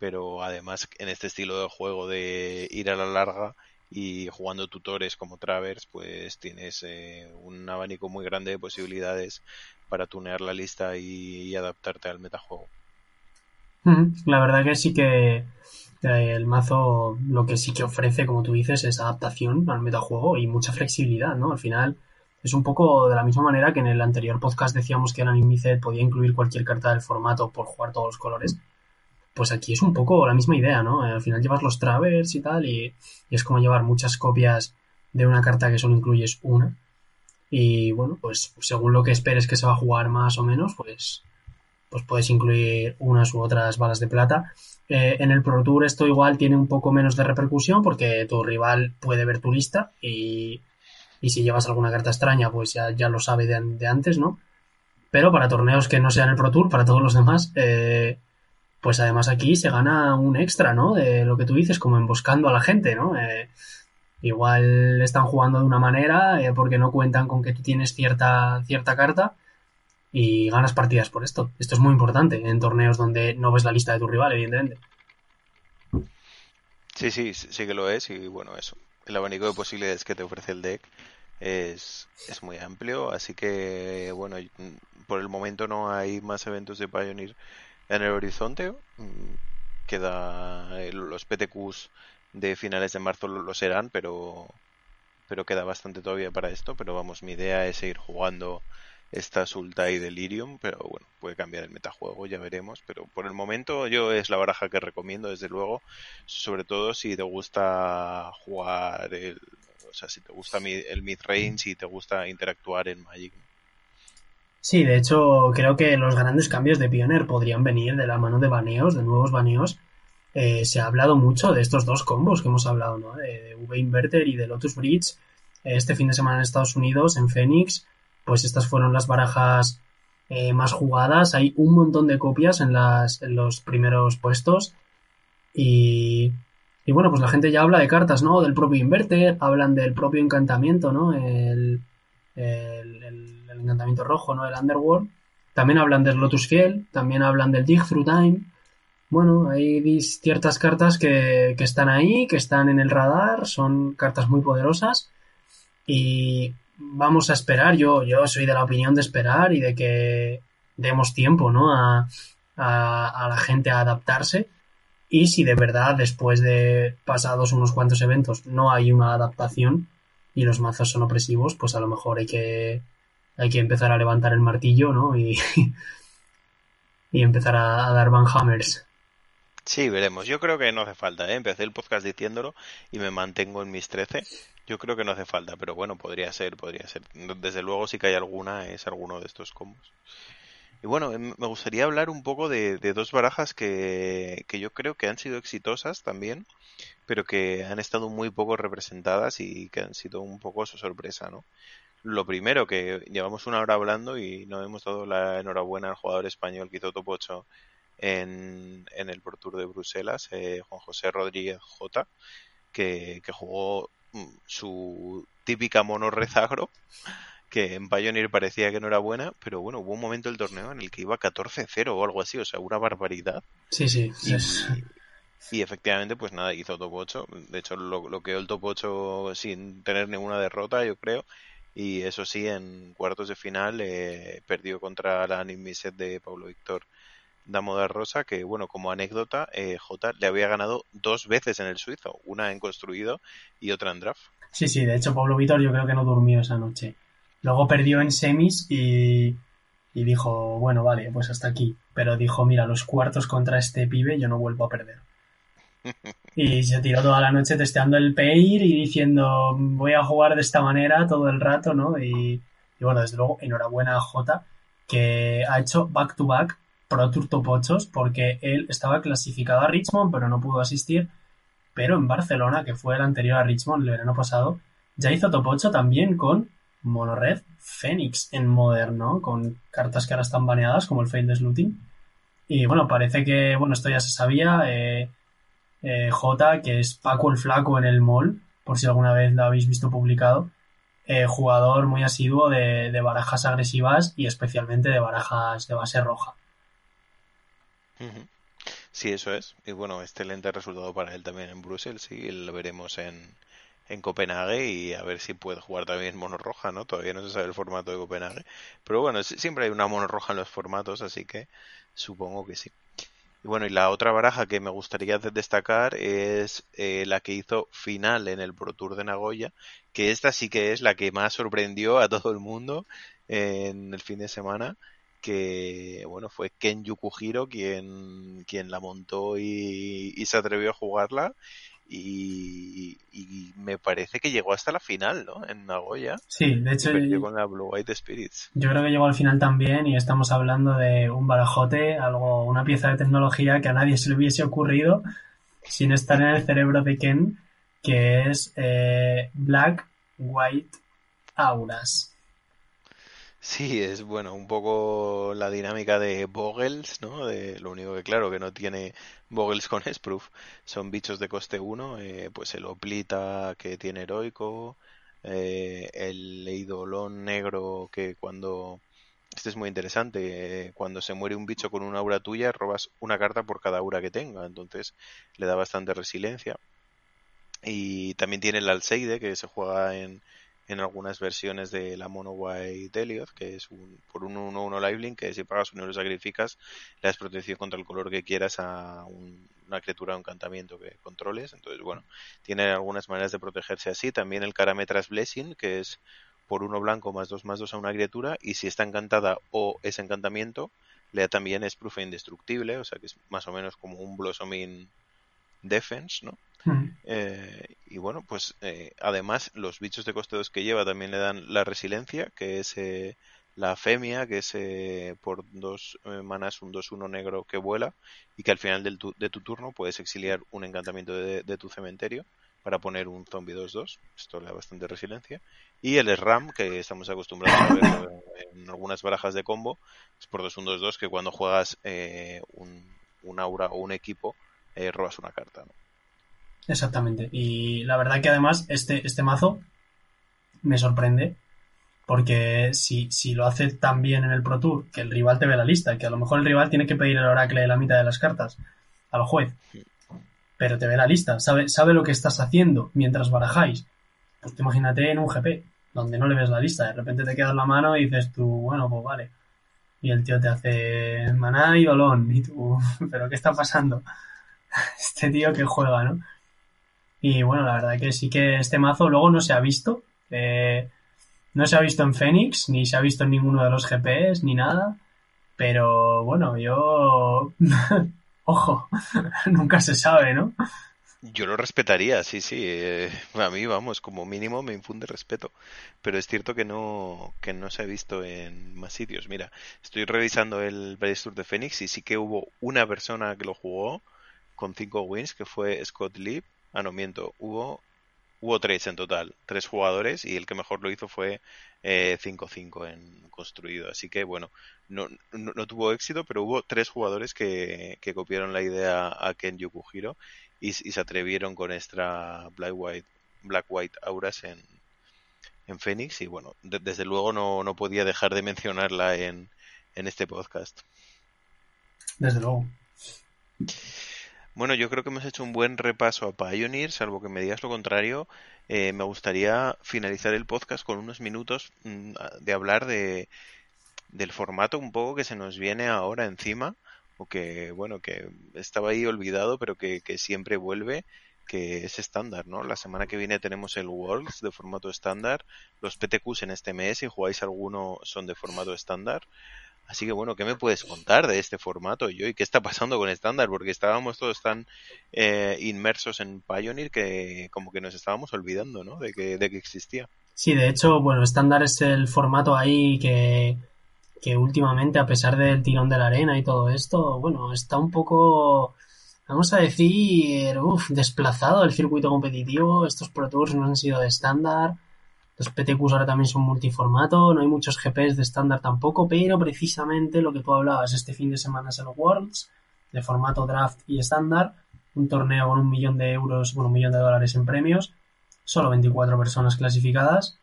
pero además en este estilo de juego de ir a la larga y jugando tutores como Travers, pues tienes eh, un abanico muy grande de posibilidades para tunear la lista y adaptarte al metajuego. La verdad que sí que el mazo lo que sí que ofrece, como tú dices, es adaptación al metajuego y mucha flexibilidad, ¿no? Al final es un poco de la misma manera que en el anterior podcast decíamos que Anonymized podía incluir cualquier carta del formato por jugar todos los colores. Pues aquí es un poco la misma idea, ¿no? Al final llevas los travers y tal y, y es como llevar muchas copias de una carta que solo incluyes una. Y bueno, pues según lo que esperes que se va a jugar más o menos, pues, pues puedes incluir unas u otras balas de plata. Eh, en el Pro Tour esto igual tiene un poco menos de repercusión porque tu rival puede ver tu lista y, si llevas alguna carta extraña pues ya, ya lo sabe de, antes, ¿no? Pero para torneos que no sean el Pro Tour, para todos los demás, eh, pues además aquí se gana un extra, ¿no? De lo que tú dices, como emboscando a la gente, ¿no? Eh, igual están jugando de una manera porque no cuentan con que tú tienes cierta, cierta carta y ganas partidas por esto. Esto es muy importante en torneos donde no ves la lista de tu rival, evidentemente. Sí, sí, sí que lo es y bueno, eso. El abanico de posibilidades que te ofrece el deck es, es muy amplio, así que bueno, por el momento no hay más eventos de Pioneer en el horizonte. Mm, queda los PTQs de finales de marzo lo, serán, pero pero queda bastante todavía para esto, pero vamos, mi idea es seguir jugando esta Sultai y Delirium, pero bueno, puede cambiar el metajuego, ya veremos. Pero por el momento yo es la baraja que recomiendo, desde luego, sobre todo si te gusta jugar, el, o sea, si te gusta el mid-range y te gusta interactuar en Magic. Sí, de hecho, creo que los grandes cambios de Pioneer podrían venir de la mano de baneos, de nuevos baneos. Eh, se ha hablado mucho de estos dos combos que hemos hablado, ¿no? De, V Inverter y de Lotus Bridge. Este fin de semana en Estados Unidos, en Phoenix, pues estas fueron las barajas eh, más jugadas. Hay un montón de copias en, las, en los primeros puestos. Y, y bueno, pues la gente ya habla de cartas, ¿no? Del propio Inverter, hablan del propio encantamiento, ¿no? El, encantamiento rojo, ¿no? El Underworld. También hablan del Lotus Fiel, también hablan del Dig Through Time. Bueno, hay ciertas cartas que, que están ahí, que están en el radar, son cartas muy poderosas. Y vamos a esperar, yo, yo soy de la opinión de esperar y de que demos tiempo, ¿no? A, a, la gente a adaptarse. Y si de verdad, después de pasados unos cuantos eventos, no hay una adaptación y los mazos son opresivos, pues a lo mejor hay que, hay que empezar a levantar el martillo, ¿no? Y, empezar a, dar Van Hammers. Sí, veremos. Yo creo que no hace falta, ¿eh? Empecé el podcast diciéndolo y me mantengo en mis 13. Yo creo que no hace falta, pero bueno, podría ser, podría ser. Desde luego, si que hay alguna, es alguno de estos combos. Y bueno, em, me gustaría hablar un poco de, dos barajas que, que, yo creo que han sido exitosas también, pero que han estado muy poco representadas y que han sido un poco su sorpresa, ¿no? Lo primero, que llevamos una hora hablando y no hemos dado la enhorabuena al jugador español que hizo top 8 en, en el Pro Tour de Bruselas, eh, Juan José Rodríguez J, que, que jugó mm, su típica mono rezagro que en Pioneer parecía que no era buena, pero bueno, hubo un momento del torneo en el que iba 14-0 o algo así, o sea, una barbaridad. Sí, sí. Y, efectivamente, pues nada, hizo top 8. De hecho, lo, lo quedó el top 8 sin tener ninguna derrota, yo creo. Y eso sí, en cuartos de final eh, perdió contra la Nimiset de Pablo Víctor Damo de Rosa, que bueno, como anécdota, eh, J le había ganado dos veces en el suizo, una en construido y otra en draft. Sí, sí, de hecho Pablo Víctor yo creo que no durmió esa noche. Luego perdió en semis y, dijo, bueno, vale, pues hasta aquí. Pero dijo, mira, los cuartos contra este pibe yo no vuelvo a perder. Y se tiró toda la noche testeando el Pair y diciendo, voy a jugar de esta manera todo el rato, ¿no? Y, bueno, desde luego, enhorabuena a Jota, que ha hecho back-to-back Pro Tour Top 8 porque él estaba clasificado a Richmond, pero no pudo asistir. Pero en Barcelona, que fue el anterior a Richmond el verano pasado, ya hizo Top 8 también con Monored Phoenix en moderno, con cartas que ahora están baneadas, como el Fade de Slooting. Y bueno, parece que, bueno, esto ya se sabía. Eh, eh, J, que es Paco el Flaco en el mall, por si alguna vez lo habéis visto publicado. Eh, jugador muy asiduo de, barajas agresivas y especialmente de barajas de base roja. Sí, eso es. Y bueno, excelente resultado para él también en Bruselas y lo veremos en, en Copenhague y a ver si puede jugar también mono roja, ¿no? Todavía no se sabe el formato de Copenhague. Pero bueno, siempre hay una mono roja en los formatos, así que supongo que sí. Y bueno, y la otra baraja que me gustaría destacar es eh, la que hizo final en el Pro Tour de Nagoya, que esta sí que es la que más sorprendió a todo el mundo en el fin de semana, que bueno, fue Ken Yukuhiro quien, quien la montó y, y se atrevió a jugarla y, me parece que llegó hasta la final, ¿no? En Nagoya. Sí, de hecho. con la Blue White Spirits. Yo creo que llegó al final también y estamos hablando de un barajote, algo, una pieza de tecnología que a nadie se le hubiese ocurrido sin estar en el cerebro de Ken, que es eh, Black White Auras. Sí, es bueno, un poco la dinámica de Vogels, ¿no? De, lo único que claro que no tiene Vogels con Sproof son bichos de coste 1, eh, pues el Oplita que tiene heroico, eh, el Eidolon negro que cuando este es muy interesante, eh, cuando se muere un bicho con una aura tuya robas una carta por cada aura que tenga, entonces le da bastante resiliencia. Y también tiene el Alseide que se juega en en algunas versiones de la Mono White Elioth, que es un, por un 1-1 livelink, que si pagas un euro sacrificas, le das protección contra el color que quieras a una criatura o encantamiento que controles. Entonces, bueno, tiene algunas maneras de protegerse así. También el Carametras Blessing, que es por uno blanco más dos más dos a una criatura, y si está encantada o es encantamiento, le da también es proof indestructible, o sea que es más o menos como un Blossoming Defense, ¿no? Eh, y bueno, pues eh, además los bichos de coste 2 que lleva también le dan la resiliencia, que es eh, la femia, que es por dos manas un 2-1 negro que vuela y que al final de tu turno puedes exiliar un encantamiento de, tu cementerio para poner un zombie 2-2. Esto le da bastante resiliencia. Y el SRAM, que estamos acostumbrados a ver en algunas barajas de combo, es por 2-1-2-2 que cuando juegas un, un, aura o un equipo robas una carta. ¿no? Exactamente. Y la verdad que además este, este mazo me sorprende porque si, si lo hace tan bien en el Pro Tour, que el rival te ve la lista, que a lo mejor el rival tiene que pedir el oracle de la mitad de las cartas al juez, pero te ve la lista, sabe, sabe lo que estás haciendo mientras barajáis. Pues te imagínate en un GP, donde no le ves la lista, de repente te quedas la mano y dices tú, bueno, pues vale. Y el tío te hace maná y dolón, y tú, pero ¿qué está pasando? Este tío que juega, ¿no? Y bueno, la verdad que sí que este mazo luego no se ha visto. Eh, no se ha visto en Fénix, ni se ha visto en ninguno de los GPs, ni nada. Pero bueno, yo Ojo, nunca se sabe, ¿no? Yo lo respetaría, sí, sí. Eh, a mí, vamos, como mínimo me infunde respeto. Pero es cierto que no, que no se ha visto en más sitios. Mira, estoy revisando el Tour de Phoenix y sí que hubo una persona que lo jugó con cinco wins, que fue Scott Lee. Ah, no, miento. Hubo, hubo tres en total. Tres jugadores y el que mejor lo hizo fue 5-5 eh, en construido. Así que, bueno, no, no, tuvo éxito, pero hubo tres jugadores que, que copiaron la idea a Ken Yukuhiro y, se atrevieron con esta Black White, Black White Auras en, en Phoenix y bueno, desde luego no, no, podía dejar de mencionarla en, en este podcast. Desde luego. Bueno, yo creo que hemos hecho un buen repaso a Pioneer, salvo que me digas lo contrario. Eh, me gustaría finalizar el podcast con unos minutos mm, de hablar de, del formato un poco que se nos viene ahora encima o que, bueno, que estaba ahí olvidado, pero que, siempre vuelve, que es estándar, ¿no? La semana que viene tenemos el Worlds de formato estándar, los PTQs en este mes, si jugáis alguno, son de formato estándar. Así que bueno, ¿qué me puedes contar de este formato, yo? ¿Y qué está pasando con estándar? Porque estábamos todos tan eh, inmersos en Pioneer que como que nos estábamos olvidando, ¿no? De que, de que existía. Sí, de hecho, bueno, estándar es el formato ahí que que últimamente, a pesar del tirón de la arena y todo esto, bueno, está un poco, vamos a decir, desplazado el circuito competitivo. Estos Pro Tours no han sido de estándar. Los PTQs ahora también son multiformato, no hay muchos GPs de estándar tampoco, pero precisamente lo que tú hablabas, este fin de semana es el Worlds, de formato draft y estándar, un torneo con un millón de euros, bueno, un millón de dólares en premios, solo 24 personas clasificadas.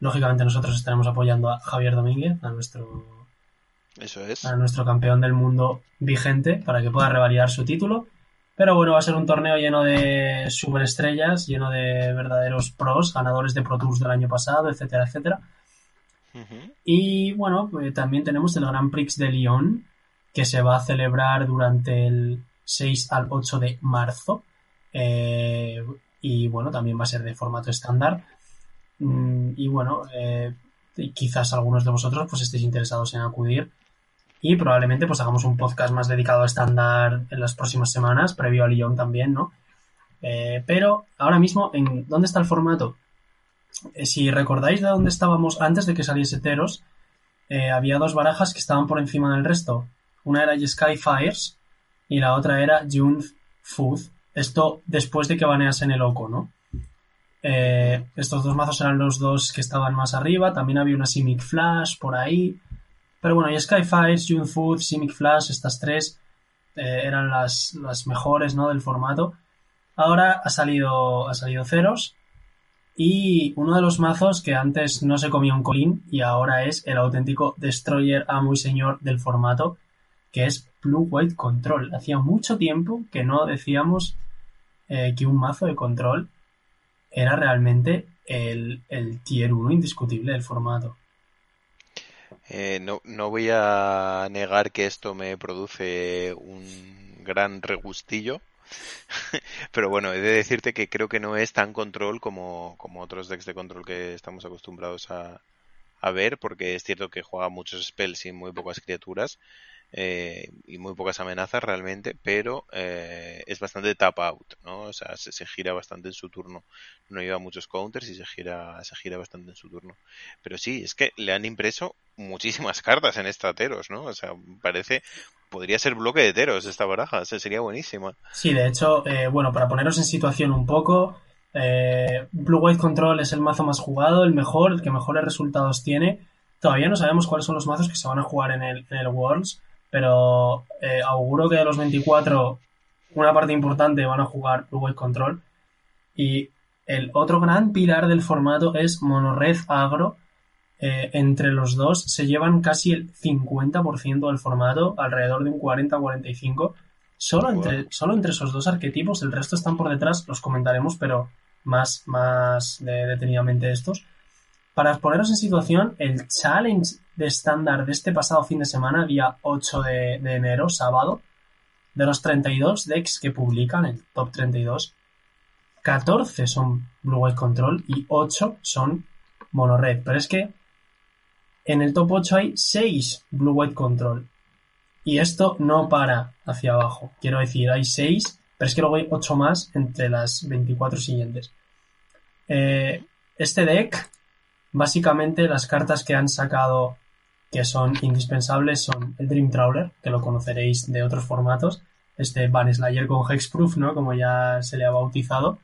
Lógicamente nosotros estaremos apoyando a Javier Domínguez, a nuestro eso es. A nuestro campeón del mundo vigente para que pueda revalidar su título. Pero bueno, va a ser un torneo lleno de superestrellas, lleno de verdaderos pros, ganadores de Pro Tours del año pasado, etcétera, etcétera. Y bueno, pues también tenemos el Grand Prix de Lyon, que se va a celebrar durante el 6 al 8 de marzo. Eh, y bueno, también va a ser de formato estándar. Mm, y bueno, eh, quizás algunos de vosotros pues estéis interesados en acudir y probablemente pues hagamos un podcast más dedicado a estándar en las próximas semanas, previo a Lyon también, ¿no? Eh, pero ahora mismo, ¿en dónde está el formato? Eh, si recordáis de dónde estábamos antes de que saliese Teros, eh, había dos barajas que estaban por encima del resto. Una era Skyfires y la otra era June Food. Esto después de que baneasen el Oco, ¿no? estos dos mazos eran los dos que estaban más arriba. También había una Simic Flash por ahí. Pero bueno, y Skyfire, June Food, Simic Flash, estas tres eh, eran las, mejores ¿no? del formato. Ahora ha salido, ha salido Ceros. Y uno de los mazos que antes no se comía un colín y ahora es el auténtico destroyer amo y señor del formato, que es Blue White Control. Hacía mucho tiempo que no decíamos eh, que un mazo de control era realmente el, el tier 1 indiscutible del formato. Eh, no, no voy a negar que esto me produce un gran regustillo. Pero bueno, he de decirte que creo que no es tan control como, como otros decks de control que estamos acostumbrados a, a ver, porque es cierto que juega muchos spells y muy pocas criaturas. Eh, y muy pocas amenazas realmente, pero eh, es bastante tap out, ¿no? O sea, se, gira bastante en su turno. No lleva muchos counters y se gira, se gira bastante en su turno. Pero sí, es que le han impreso muchísimas cartas en esta Teros, ¿no? O sea, parece, podría ser bloque de Teros esta baraja, sería buenísima. Sí, de hecho, eh, bueno, para poneros en situación un poco, Blue White Control es el mazo más jugado, el mejor, el que mejores resultados tiene. Todavía no sabemos cuáles son los mazos que se van a jugar en el Worlds, pero eh, auguro que de los 24 una parte importante van a jugar Blue Control y el otro gran pilar del formato es Monored Agro. Eh, entre los dos se llevan casi el 50% del formato, alrededor de un 40-45%. Solo, entre, solo entre esos dos arquetipos, el resto están por detrás, los comentaremos, pero más, más detenidamente estos. Para poneros en situación, el challenge de estándar de este pasado fin de semana, día 8 de, enero, sábado, de los 32 decks que publican, el top 32, 14 son Blue White Control y 8 son Mono Red. Pero es que en el top 8 hay 6 Blue White Control Y esto no para hacia abajo. Quiero decir, hay 6, pero es que luego hay 8 más entre las 24 siguientes. Eh, este deck, básicamente las cartas que han sacado que son indispensables son el Dream Trawler, que lo conoceréis de otros formatos, este Van Slayer con Hexproof, ¿no? Como ya se le ha bautizado.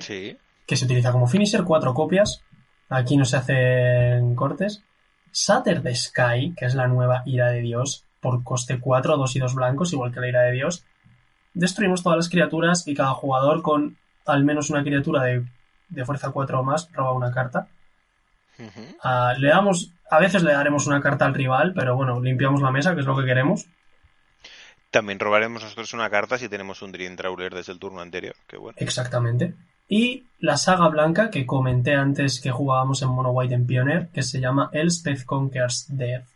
Sí. Que se utiliza como finisher, cuatro copias. Aquí no se hacen cortes. Satter the Sky, que es la nueva ira de Dios, por coste 4, 2 y 2 blancos, igual que la ira de Dios. Destruimos todas las criaturas y cada jugador con al menos una criatura de, fuerza 4 o más roba una carta. Ah, le damos, a veces le daremos una carta al rival, pero bueno, limpiamos la mesa, que es lo que queremos. También robaremos nosotros una carta si tenemos un Dream Trawler desde el turno anterior. Que bueno. Exactamente. Y la saga blanca que comenté antes que jugábamos en Mono White en Pioneer, que se llama Elspeth Conquers Death.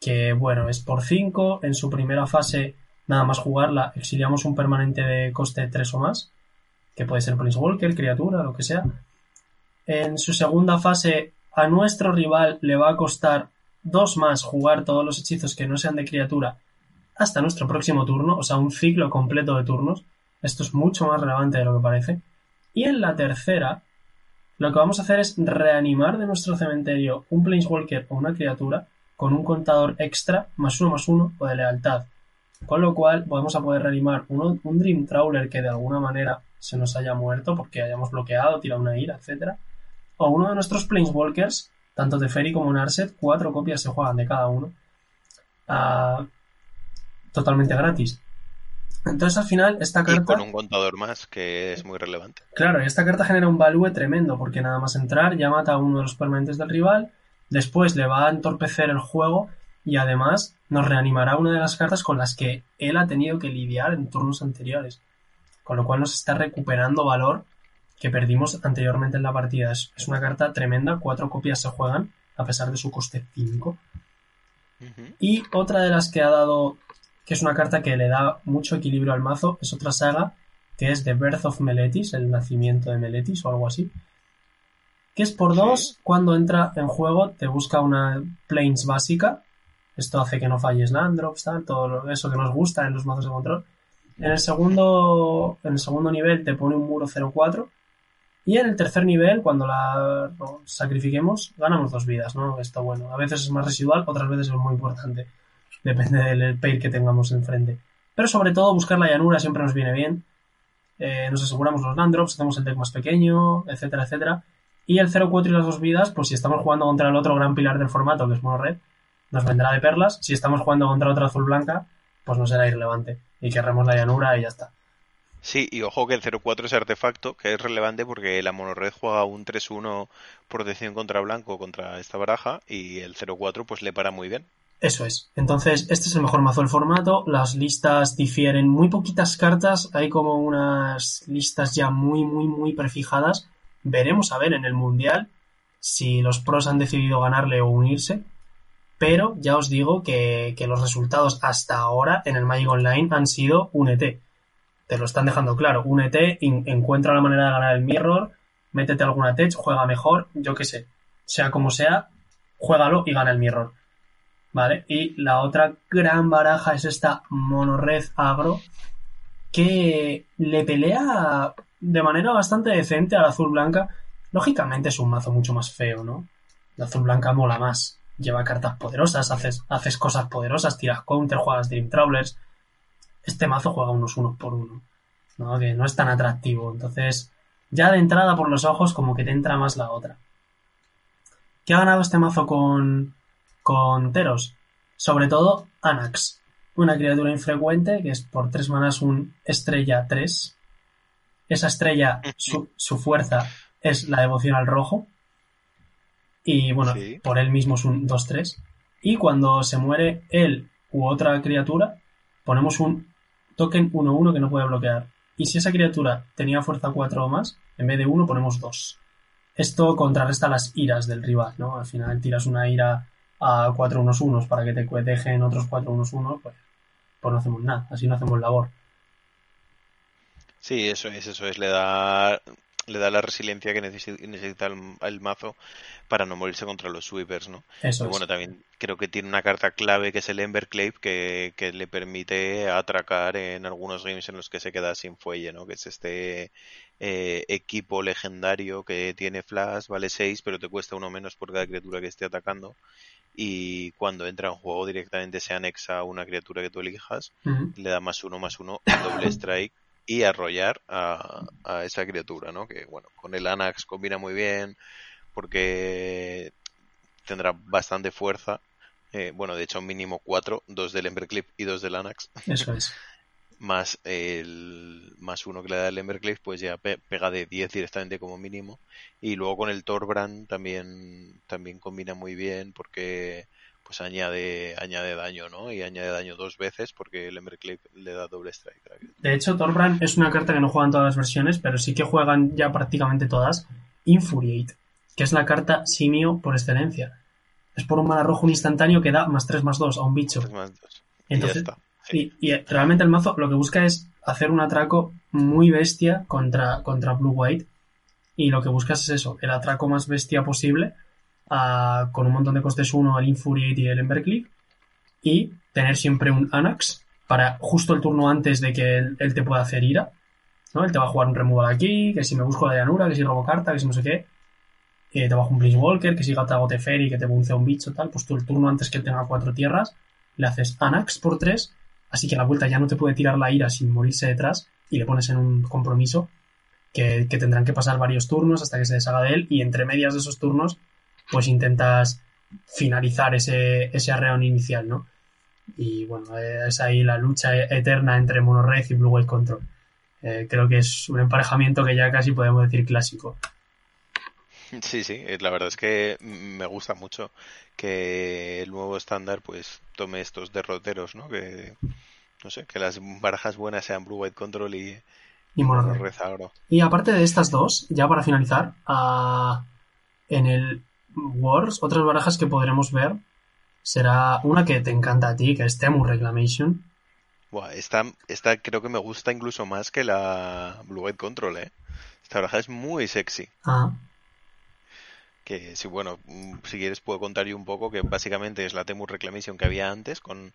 Que bueno, es por 5. En su primera fase, nada más jugarla, exiliamos un permanente de coste 3 o más. Que puede ser Walker, criatura, lo que sea. En su segunda fase, a nuestro rival le va a costar 2 más jugar todos los hechizos que no sean de criatura hasta nuestro próximo turno, o sea, un ciclo completo de turnos. Esto es mucho más relevante de lo que parece. Y en la tercera, lo que vamos a hacer es reanimar de nuestro cementerio un Planeswalker o una criatura con un contador extra más uno más uno o de lealtad. Con lo cual vamos a poder reanimar un Dream Trawler que de alguna manera se nos haya muerto porque hayamos bloqueado, tirado una ira, etc. O uno de nuestros Planeswalkers, tanto de Ferry como Narset, cuatro copias se juegan de cada uno. Ah, totalmente gratis. Entonces al final esta carta... Y con un contador más que es muy relevante. Claro, y esta carta genera un value tremendo porque nada más entrar ya mata a uno de los permanentes del rival, después le va a entorpecer el juego y además nos reanimará una de las cartas con las que él ha tenido que lidiar en turnos anteriores. Con lo cual nos está recuperando valor que perdimos anteriormente en la partida. Es, una carta tremenda, cuatro copias se juegan a pesar de su coste 5. Y otra de las que ha dado que es una carta que le da mucho equilibrio al mazo. Es otra saga que es The Birth of Meletis, el nacimiento de Meletis o algo así. Que es por dos, cuando entra en juego te busca una Plains básica. Esto hace que no falles Landrops, tal, todo eso que nos gusta en los mazos de control. En el segundo, en el segundo nivel te pone un muro 0-4. Y en el tercer nivel, cuando la sacrifiquemos, ganamos dos vidas, ¿no? Esto bueno, a veces es más residual, otras veces es muy importante depende del pair que tengamos enfrente. Pero sobre todo buscar la llanura siempre nos viene bien. Eh, nos aseguramos los landrops, hacemos el deck más pequeño, etcétera, etcétera. Y el 0-4 y las dos vidas, pues si estamos jugando contra el otro gran pilar del formato, que es mono red, nos vendrá de perlas. Si estamos jugando contra otra azul blanca, pues no será irrelevante. Y querremos la llanura y ya está. Sí, y ojo que el 0-4 es artefacto, que es relevante porque la monored juega un 3-1 protección contra blanco contra esta baraja y el 0-4 pues le para muy bien. Eso es. Entonces, este es el mejor mazo del formato. Las listas difieren muy poquitas cartas. Hay como unas listas ya muy, muy, muy prefijadas. Veremos a ver en el Mundial si los pros han decidido ganarle o unirse. Pero ya os digo que, los resultados hasta ahora en el Magic Online han sido un ET. Te lo están dejando claro. Un ET encuentra la manera de ganar el Mirror, métete alguna tech, juega mejor, yo qué sé. Sea como sea, juégalo y gana el Mirror. ¿vale? Y la otra gran baraja es esta monored agro que le pelea de manera bastante decente al azul blanca. Lógicamente es un mazo mucho más feo, ¿no? La azul blanca mola más. Lleva cartas poderosas, haces, haces cosas poderosas, tiras counter, juegas Dream Travelers. Este mazo juega unos unos por uno, ¿no? Que no es tan atractivo. Entonces, ya de entrada por los ojos, como que te entra más la otra. ¿Qué ha ganado este mazo con, con Teros. Sobre todo Anax, una criatura infrecuente que es por tres manas un estrella 3. Esa estrella, su, fuerza es la devoción al rojo. Y bueno, por él mismo es un 2-3. Y cuando se muere él u otra criatura, ponemos un token 1-1 que no puede bloquear. Y si esa criatura tenía fuerza 4 o más, en vez de 1 ponemos 2. Esto contrarresta las iras del rival, ¿no? Al final tiras una ira a cuatro unos unos para que te dejen otros cuatro unos unos, pues, pues no hacemos nada, así no hacemos labor. Sí, eso es, eso es, le da le da la resiliencia que necesita, el, mazo para no morirse contra los sweepers, ¿no? Eso y bueno, también creo que tiene una carta clave que es el Emberclave que, que le permite atracar en algunos games en los que se queda sin fuelle, ¿no? Que es este eh, equipo legendario que tiene flash, vale 6, pero te cuesta uno menos por cada criatura que esté atacando. Y cuando entra en juego directamente se anexa a una criatura que tú elijas, le da más uno, más uno, doble strike y arrollar a, a esa criatura, ¿no? Que bueno, con el Anax combina muy bien porque tendrá bastante fuerza. Eh, bueno, de hecho mínimo cuatro, dos del Emberclip y dos del Anax. Eso es. más el más uno que le da el Emberclip, pues ya pega de 10 directamente como mínimo. Y luego con el Torbrand también, también combina muy bien porque pues añade, añade daño, ¿no? Y añade daño dos veces porque el Emberclip le da doble strike. De hecho, Torbrand es una carta que no juegan todas las versiones, pero sí que juegan ya prácticamente todas. Infuriate, que es la carta simio por excelencia. Es por un mana rojo un instantáneo que da más 3 más 2 a un bicho. Entonces, y, y, realmente el mazo lo que busca es hacer un atraco muy bestia contra, contra Blue White. Y lo que buscas es eso, el atraco más bestia posible con un montón de costes 1 el Infuriate y el Emberclick y tener siempre un Anax para justo el turno antes de que él, te pueda hacer ira. ¿no? Él te va a jugar un removal aquí, que si me busco la llanura, que si robo carta, que si no sé qué. te bajo un Walker, que si gata Teferi, que te buncea un bicho, tal. Pues tú el turno antes que él tenga cuatro tierras, le haces Anax por 3, así que a la vuelta ya no te puede tirar la ira sin morirse detrás y le pones en un compromiso que, que tendrán que pasar varios turnos hasta que se deshaga de él y entre medias de esos turnos pues intentas finalizar ese, ese arreón inicial, ¿no? Y bueno, es ahí la lucha eterna entre Monored y Blue White Control. Eh, creo que es un emparejamiento que ya casi podemos decir clásico. Sí, sí, eh, la verdad es que me gusta mucho que el nuevo estándar pues tome estos derroteros, ¿no? Que no sé, que las barajas buenas sean Blue White Control y, y Monored. Y aparte de estas dos, ya para finalizar, ah, en el Wars, otras barajas que podremos ver será una que te encanta a ti, que es Temu Reclamation. Buah, esta, esta creo que me gusta incluso más que la Blue White Control, ¿eh? Esta baraja es muy sexy. Ah. Que si bueno, mm, si quieres puedo contar yo un poco que básicamente es la Temu Reclamation que había antes con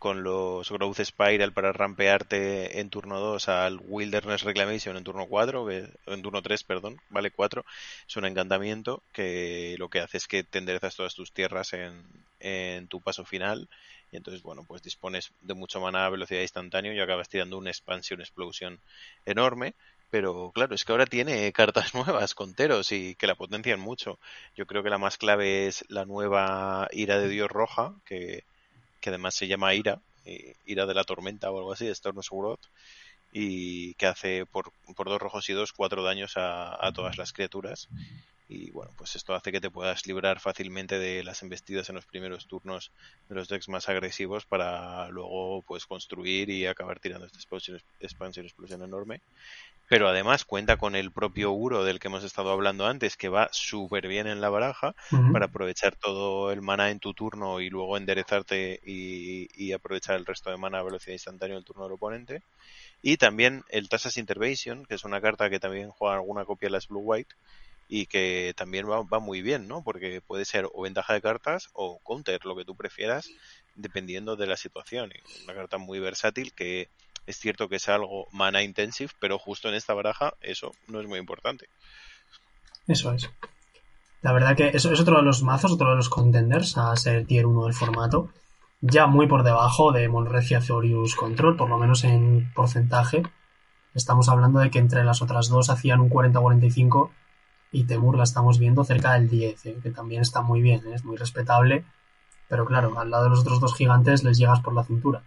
con los Growth Spiral para rampearte en turno 2 al Wilderness Reclamation en turno 4, en turno 3, perdón, vale 4. Es un encantamiento que lo que hace es que te enderezas todas tus tierras en, en tu paso final. Y entonces, bueno, pues dispones de mucho mana a velocidad instantánea y acabas tirando una expansión, explosión enorme. Pero claro, es que ahora tiene cartas nuevas con Teros y que la potencian mucho. Yo creo que la más clave es la nueva Ira de Dios Roja, que que además se llama Ira, eh, Ira de la Tormenta o algo así, de Storm y que hace por, por dos rojos y dos cuatro daños a, a, todas las criaturas. Y bueno, pues esto hace que te puedas librar fácilmente de las embestidas en los primeros turnos de los decks más agresivos para luego pues construir y acabar tirando esta expansión, expansión explosión enorme pero además cuenta con el propio Uro del que hemos estado hablando antes, que va súper bien en la baraja para aprovechar todo el mana en tu turno y luego enderezarte y, aprovechar el resto de mana a velocidad instantánea el turno del oponente. Y también el Tasas Intervention, que es una carta que también juega alguna copia de las Blue White y que también va, va muy bien, ¿no? Porque puede ser o ventaja de cartas o counter, lo que tú prefieras, dependiendo de la situación. Una carta muy versátil que es cierto que es algo mana intensive, pero justo en esta baraja eso no es muy importante. Eso es. La verdad que eso es otro de los mazos, otro de los contenders a ser tier 1 del formato. Ya muy por debajo de Monrecia Azorius Control, por lo menos en porcentaje. Estamos hablando de que entre las otras dos hacían un 40-45 y Temur la estamos viendo cerca del 10, ¿eh? que también está muy bien, ¿eh? es muy respetable. Pero claro, al lado de los otros dos gigantes les llegas por la cintura.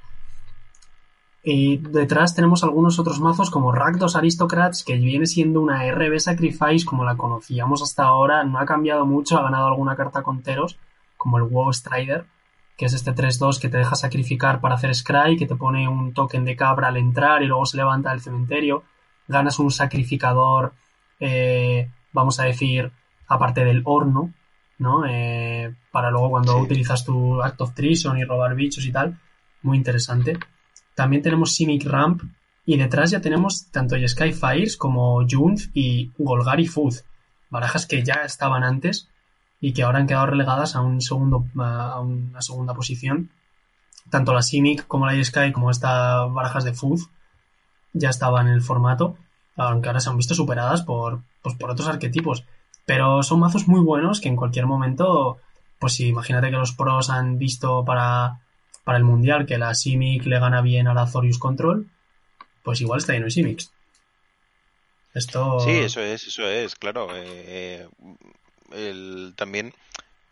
Y detrás tenemos algunos otros mazos como Rakdos Aristocrats, que viene siendo una RB Sacrifice como la conocíamos hasta ahora, no ha cambiado mucho, ha ganado alguna carta con Teros, como el WoW Strider, que es este 3-2 que te deja sacrificar para hacer Scry, que te pone un token de cabra al entrar y luego se levanta del cementerio. Ganas un sacrificador, eh, vamos a decir, aparte del horno, ¿no? Eh, para luego cuando utilizas tu Act of Treason y robar bichos y tal. Muy interesante. También tenemos Simic Ramp, Y detrás ya tenemos tanto Skyfires como Junth y Golgari Food. Barajas que ya estaban antes y que ahora han quedado relegadas a un segundo a una segunda posición. Tanto la Simic como la Sky como estas barajas de Food ya estaban en el formato, aunque ahora se han visto superadas por, pues, por otros arquetipos. Pero son mazos muy buenos que en cualquier momento, pues imagínate que los pros han visto para, para el mundial que la Simic le gana bien a la Zorius Control, pues igual está lleno de Simics. Esto... Sí, eso es, eso es, claro. Eh, el, también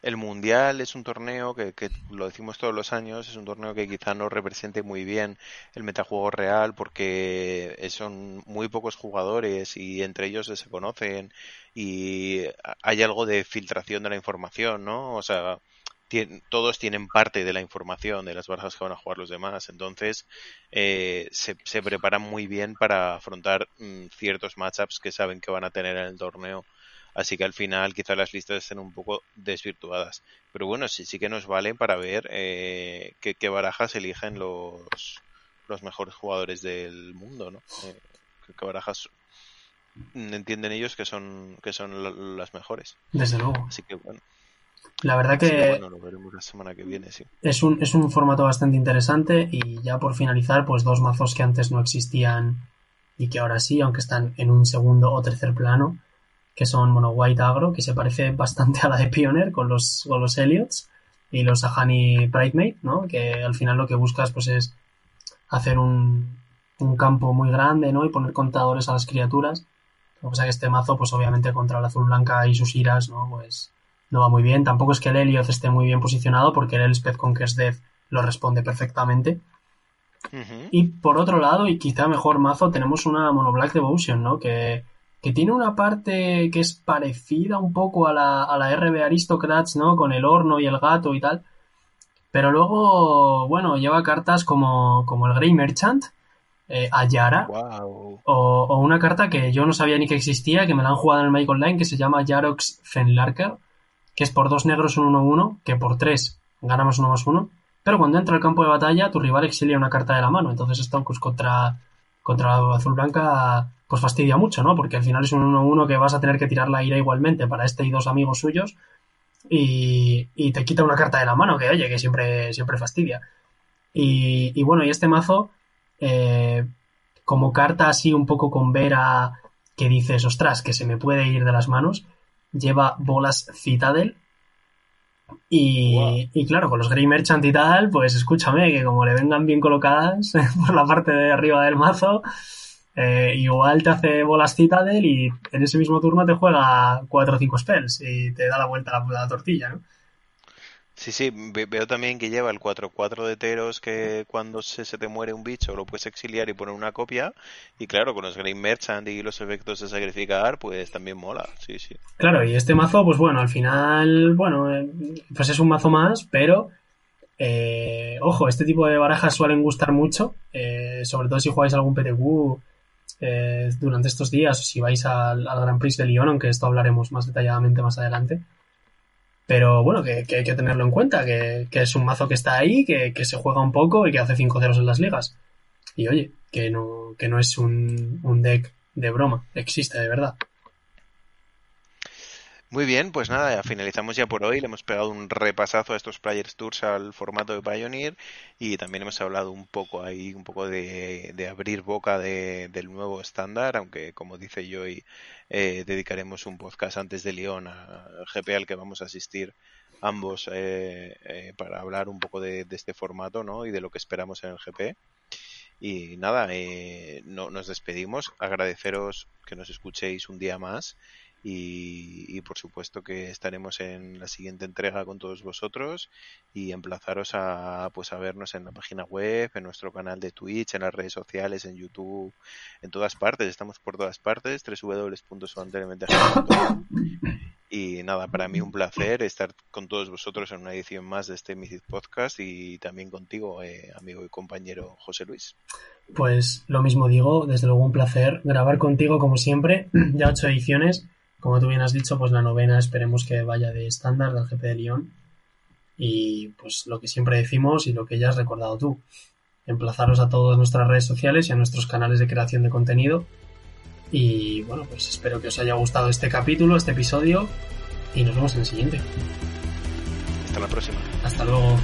el Mundial es un torneo que, que, lo decimos todos los años, es un torneo que quizá no represente muy bien el metajuego real porque son muy pocos jugadores y entre ellos se conocen y hay algo de filtración de la información, ¿no? O sea, todos tienen parte de la información de las barajas que van a jugar los demás, entonces eh, se, se, preparan muy bien para afrontar mm, ciertos matchups que saben que van a tener en el torneo así que al final quizás las listas estén un poco desvirtuadas. Pero bueno, sí, sí que nos vale para ver eh, qué, barajas eligen los, los mejores jugadores del mundo, ¿no? Eh, qué barajas entienden ellos que son que son las mejores. Desde luego. Así que bueno. La verdad que, bueno, lo veremos la semana que viene, sí. Es un, es un formato bastante interesante y ya por finalizar, pues dos mazos que antes no existían y que ahora sí, aunque están en un segundo o tercer plano, que son bueno, White Agro, que se parece bastante a la de Pioneer con los, con los Elliots y los Ahani Bridemate, ¿no? Que al final lo que buscas pues es hacer un, un campo muy grande, ¿no? Y poner contadores a las criaturas. Lo que pasa que este mazo, pues obviamente contra el azul blanca y sus iras, ¿no? Pues no va muy bien. Tampoco es que el Elliot esté muy bien posicionado porque el Elspeth Conquest Death lo responde perfectamente. Y por otro lado, y quizá mejor mazo, tenemos una Mono Black Devotion, ¿no? Que que tiene una parte que es parecida un poco a la, a la RB Aristocrats, ¿no? Con el horno y el gato y tal. Pero luego, bueno, lleva cartas como, como el Grey Merchant, eh, Ayara, o, o, una carta que yo no sabía ni que existía, que me la han jugado en el Magic Online, que se llama Jarox Fenlarker, que es por dos negros un 1-1, que por tres ganamos uno más uno. Pero cuando entra al campo de batalla, tu rival exilia una carta de la mano. Entonces esto contra, contra la azul blanca pues fastidia mucho, ¿no? Porque al final es un 1-1 que vas a tener que tirar la ira igualmente para este y dos amigos suyos y, te quita una carta de la mano que, oye, que siempre, siempre fastidia. Y, bueno, y este mazo, eh, como carta así un poco con vera que dices, ostras, que se me puede ir de las manos, lleva bolas Citadel. Y, y, claro, con los Grey Merchant y tal, pues escúchame, que como le vengan bien colocadas por la parte de arriba del mazo, eh, igual te hace bolas Citadel y en ese mismo turno te juega 4 o 5 spells y te da la vuelta a la, tortilla, ¿no? Sí, sí, veo también que lleva el 4-4 de Teros que cuando se, te muere un bicho lo puedes exiliar y poner una copia. Y claro, con los Green Merchant y los efectos de sacrificar, pues también mola, sí, sí. Claro, y este mazo, pues bueno, al final, bueno, eh, pues es un mazo más, pero eh, ojo, este tipo de barajas suelen gustar mucho, sobre todo si jugáis algún PTQ eh, durante estos días, si vais al, Gran Prix de Lyon, aunque esto hablaremos más detalladamente más adelante. Pero bueno, que, hay que tenerlo en cuenta, que, es un mazo que está ahí, que, se juega un poco y que hace 5 ceros en las ligas. Y oye, que no, que no es un, un deck de broma, existe de verdad. Muy bien, pues nada, finalizamos ya por hoy. Le hemos pegado un repasazo a estos Players Tours al formato de Pioneer y también hemos hablado un poco ahí, un poco de, abrir boca del nuevo estándar, aunque como dice yo, eh, dedicaremos un podcast antes de Lyon al GP al que vamos a asistir ambos eh, eh, para hablar un poco de, este formato ¿no? y de lo que esperamos en el GP. Y nada, eh, no, nos despedimos. Agradeceros que nos escuchéis un día más y, por supuesto que estaremos en la siguiente entrega con todos vosotros y emplazaros a pues a vernos en la página web, en nuestro canal de Twitch, en las redes sociales, en YouTube, en todas partes, estamos por todas partes, www.subanteremente.com y nada, para mí un placer estar con todos vosotros en una edición más de este Mythic Podcast y también contigo, eh, amigo y compañero José Luis. Pues lo mismo digo, desde luego un placer grabar contigo como siempre, ya ocho ediciones como tú bien has dicho, pues la novena esperemos que vaya de estándar del GP de Lyon. Y pues lo que siempre decimos y lo que ya has recordado tú. emplazaros a todas nuestras redes sociales y a nuestros canales de creación de contenido. Y bueno, pues espero que os haya gustado este capítulo, este episodio, y nos vemos en el siguiente. Hasta la próxima. Hasta luego.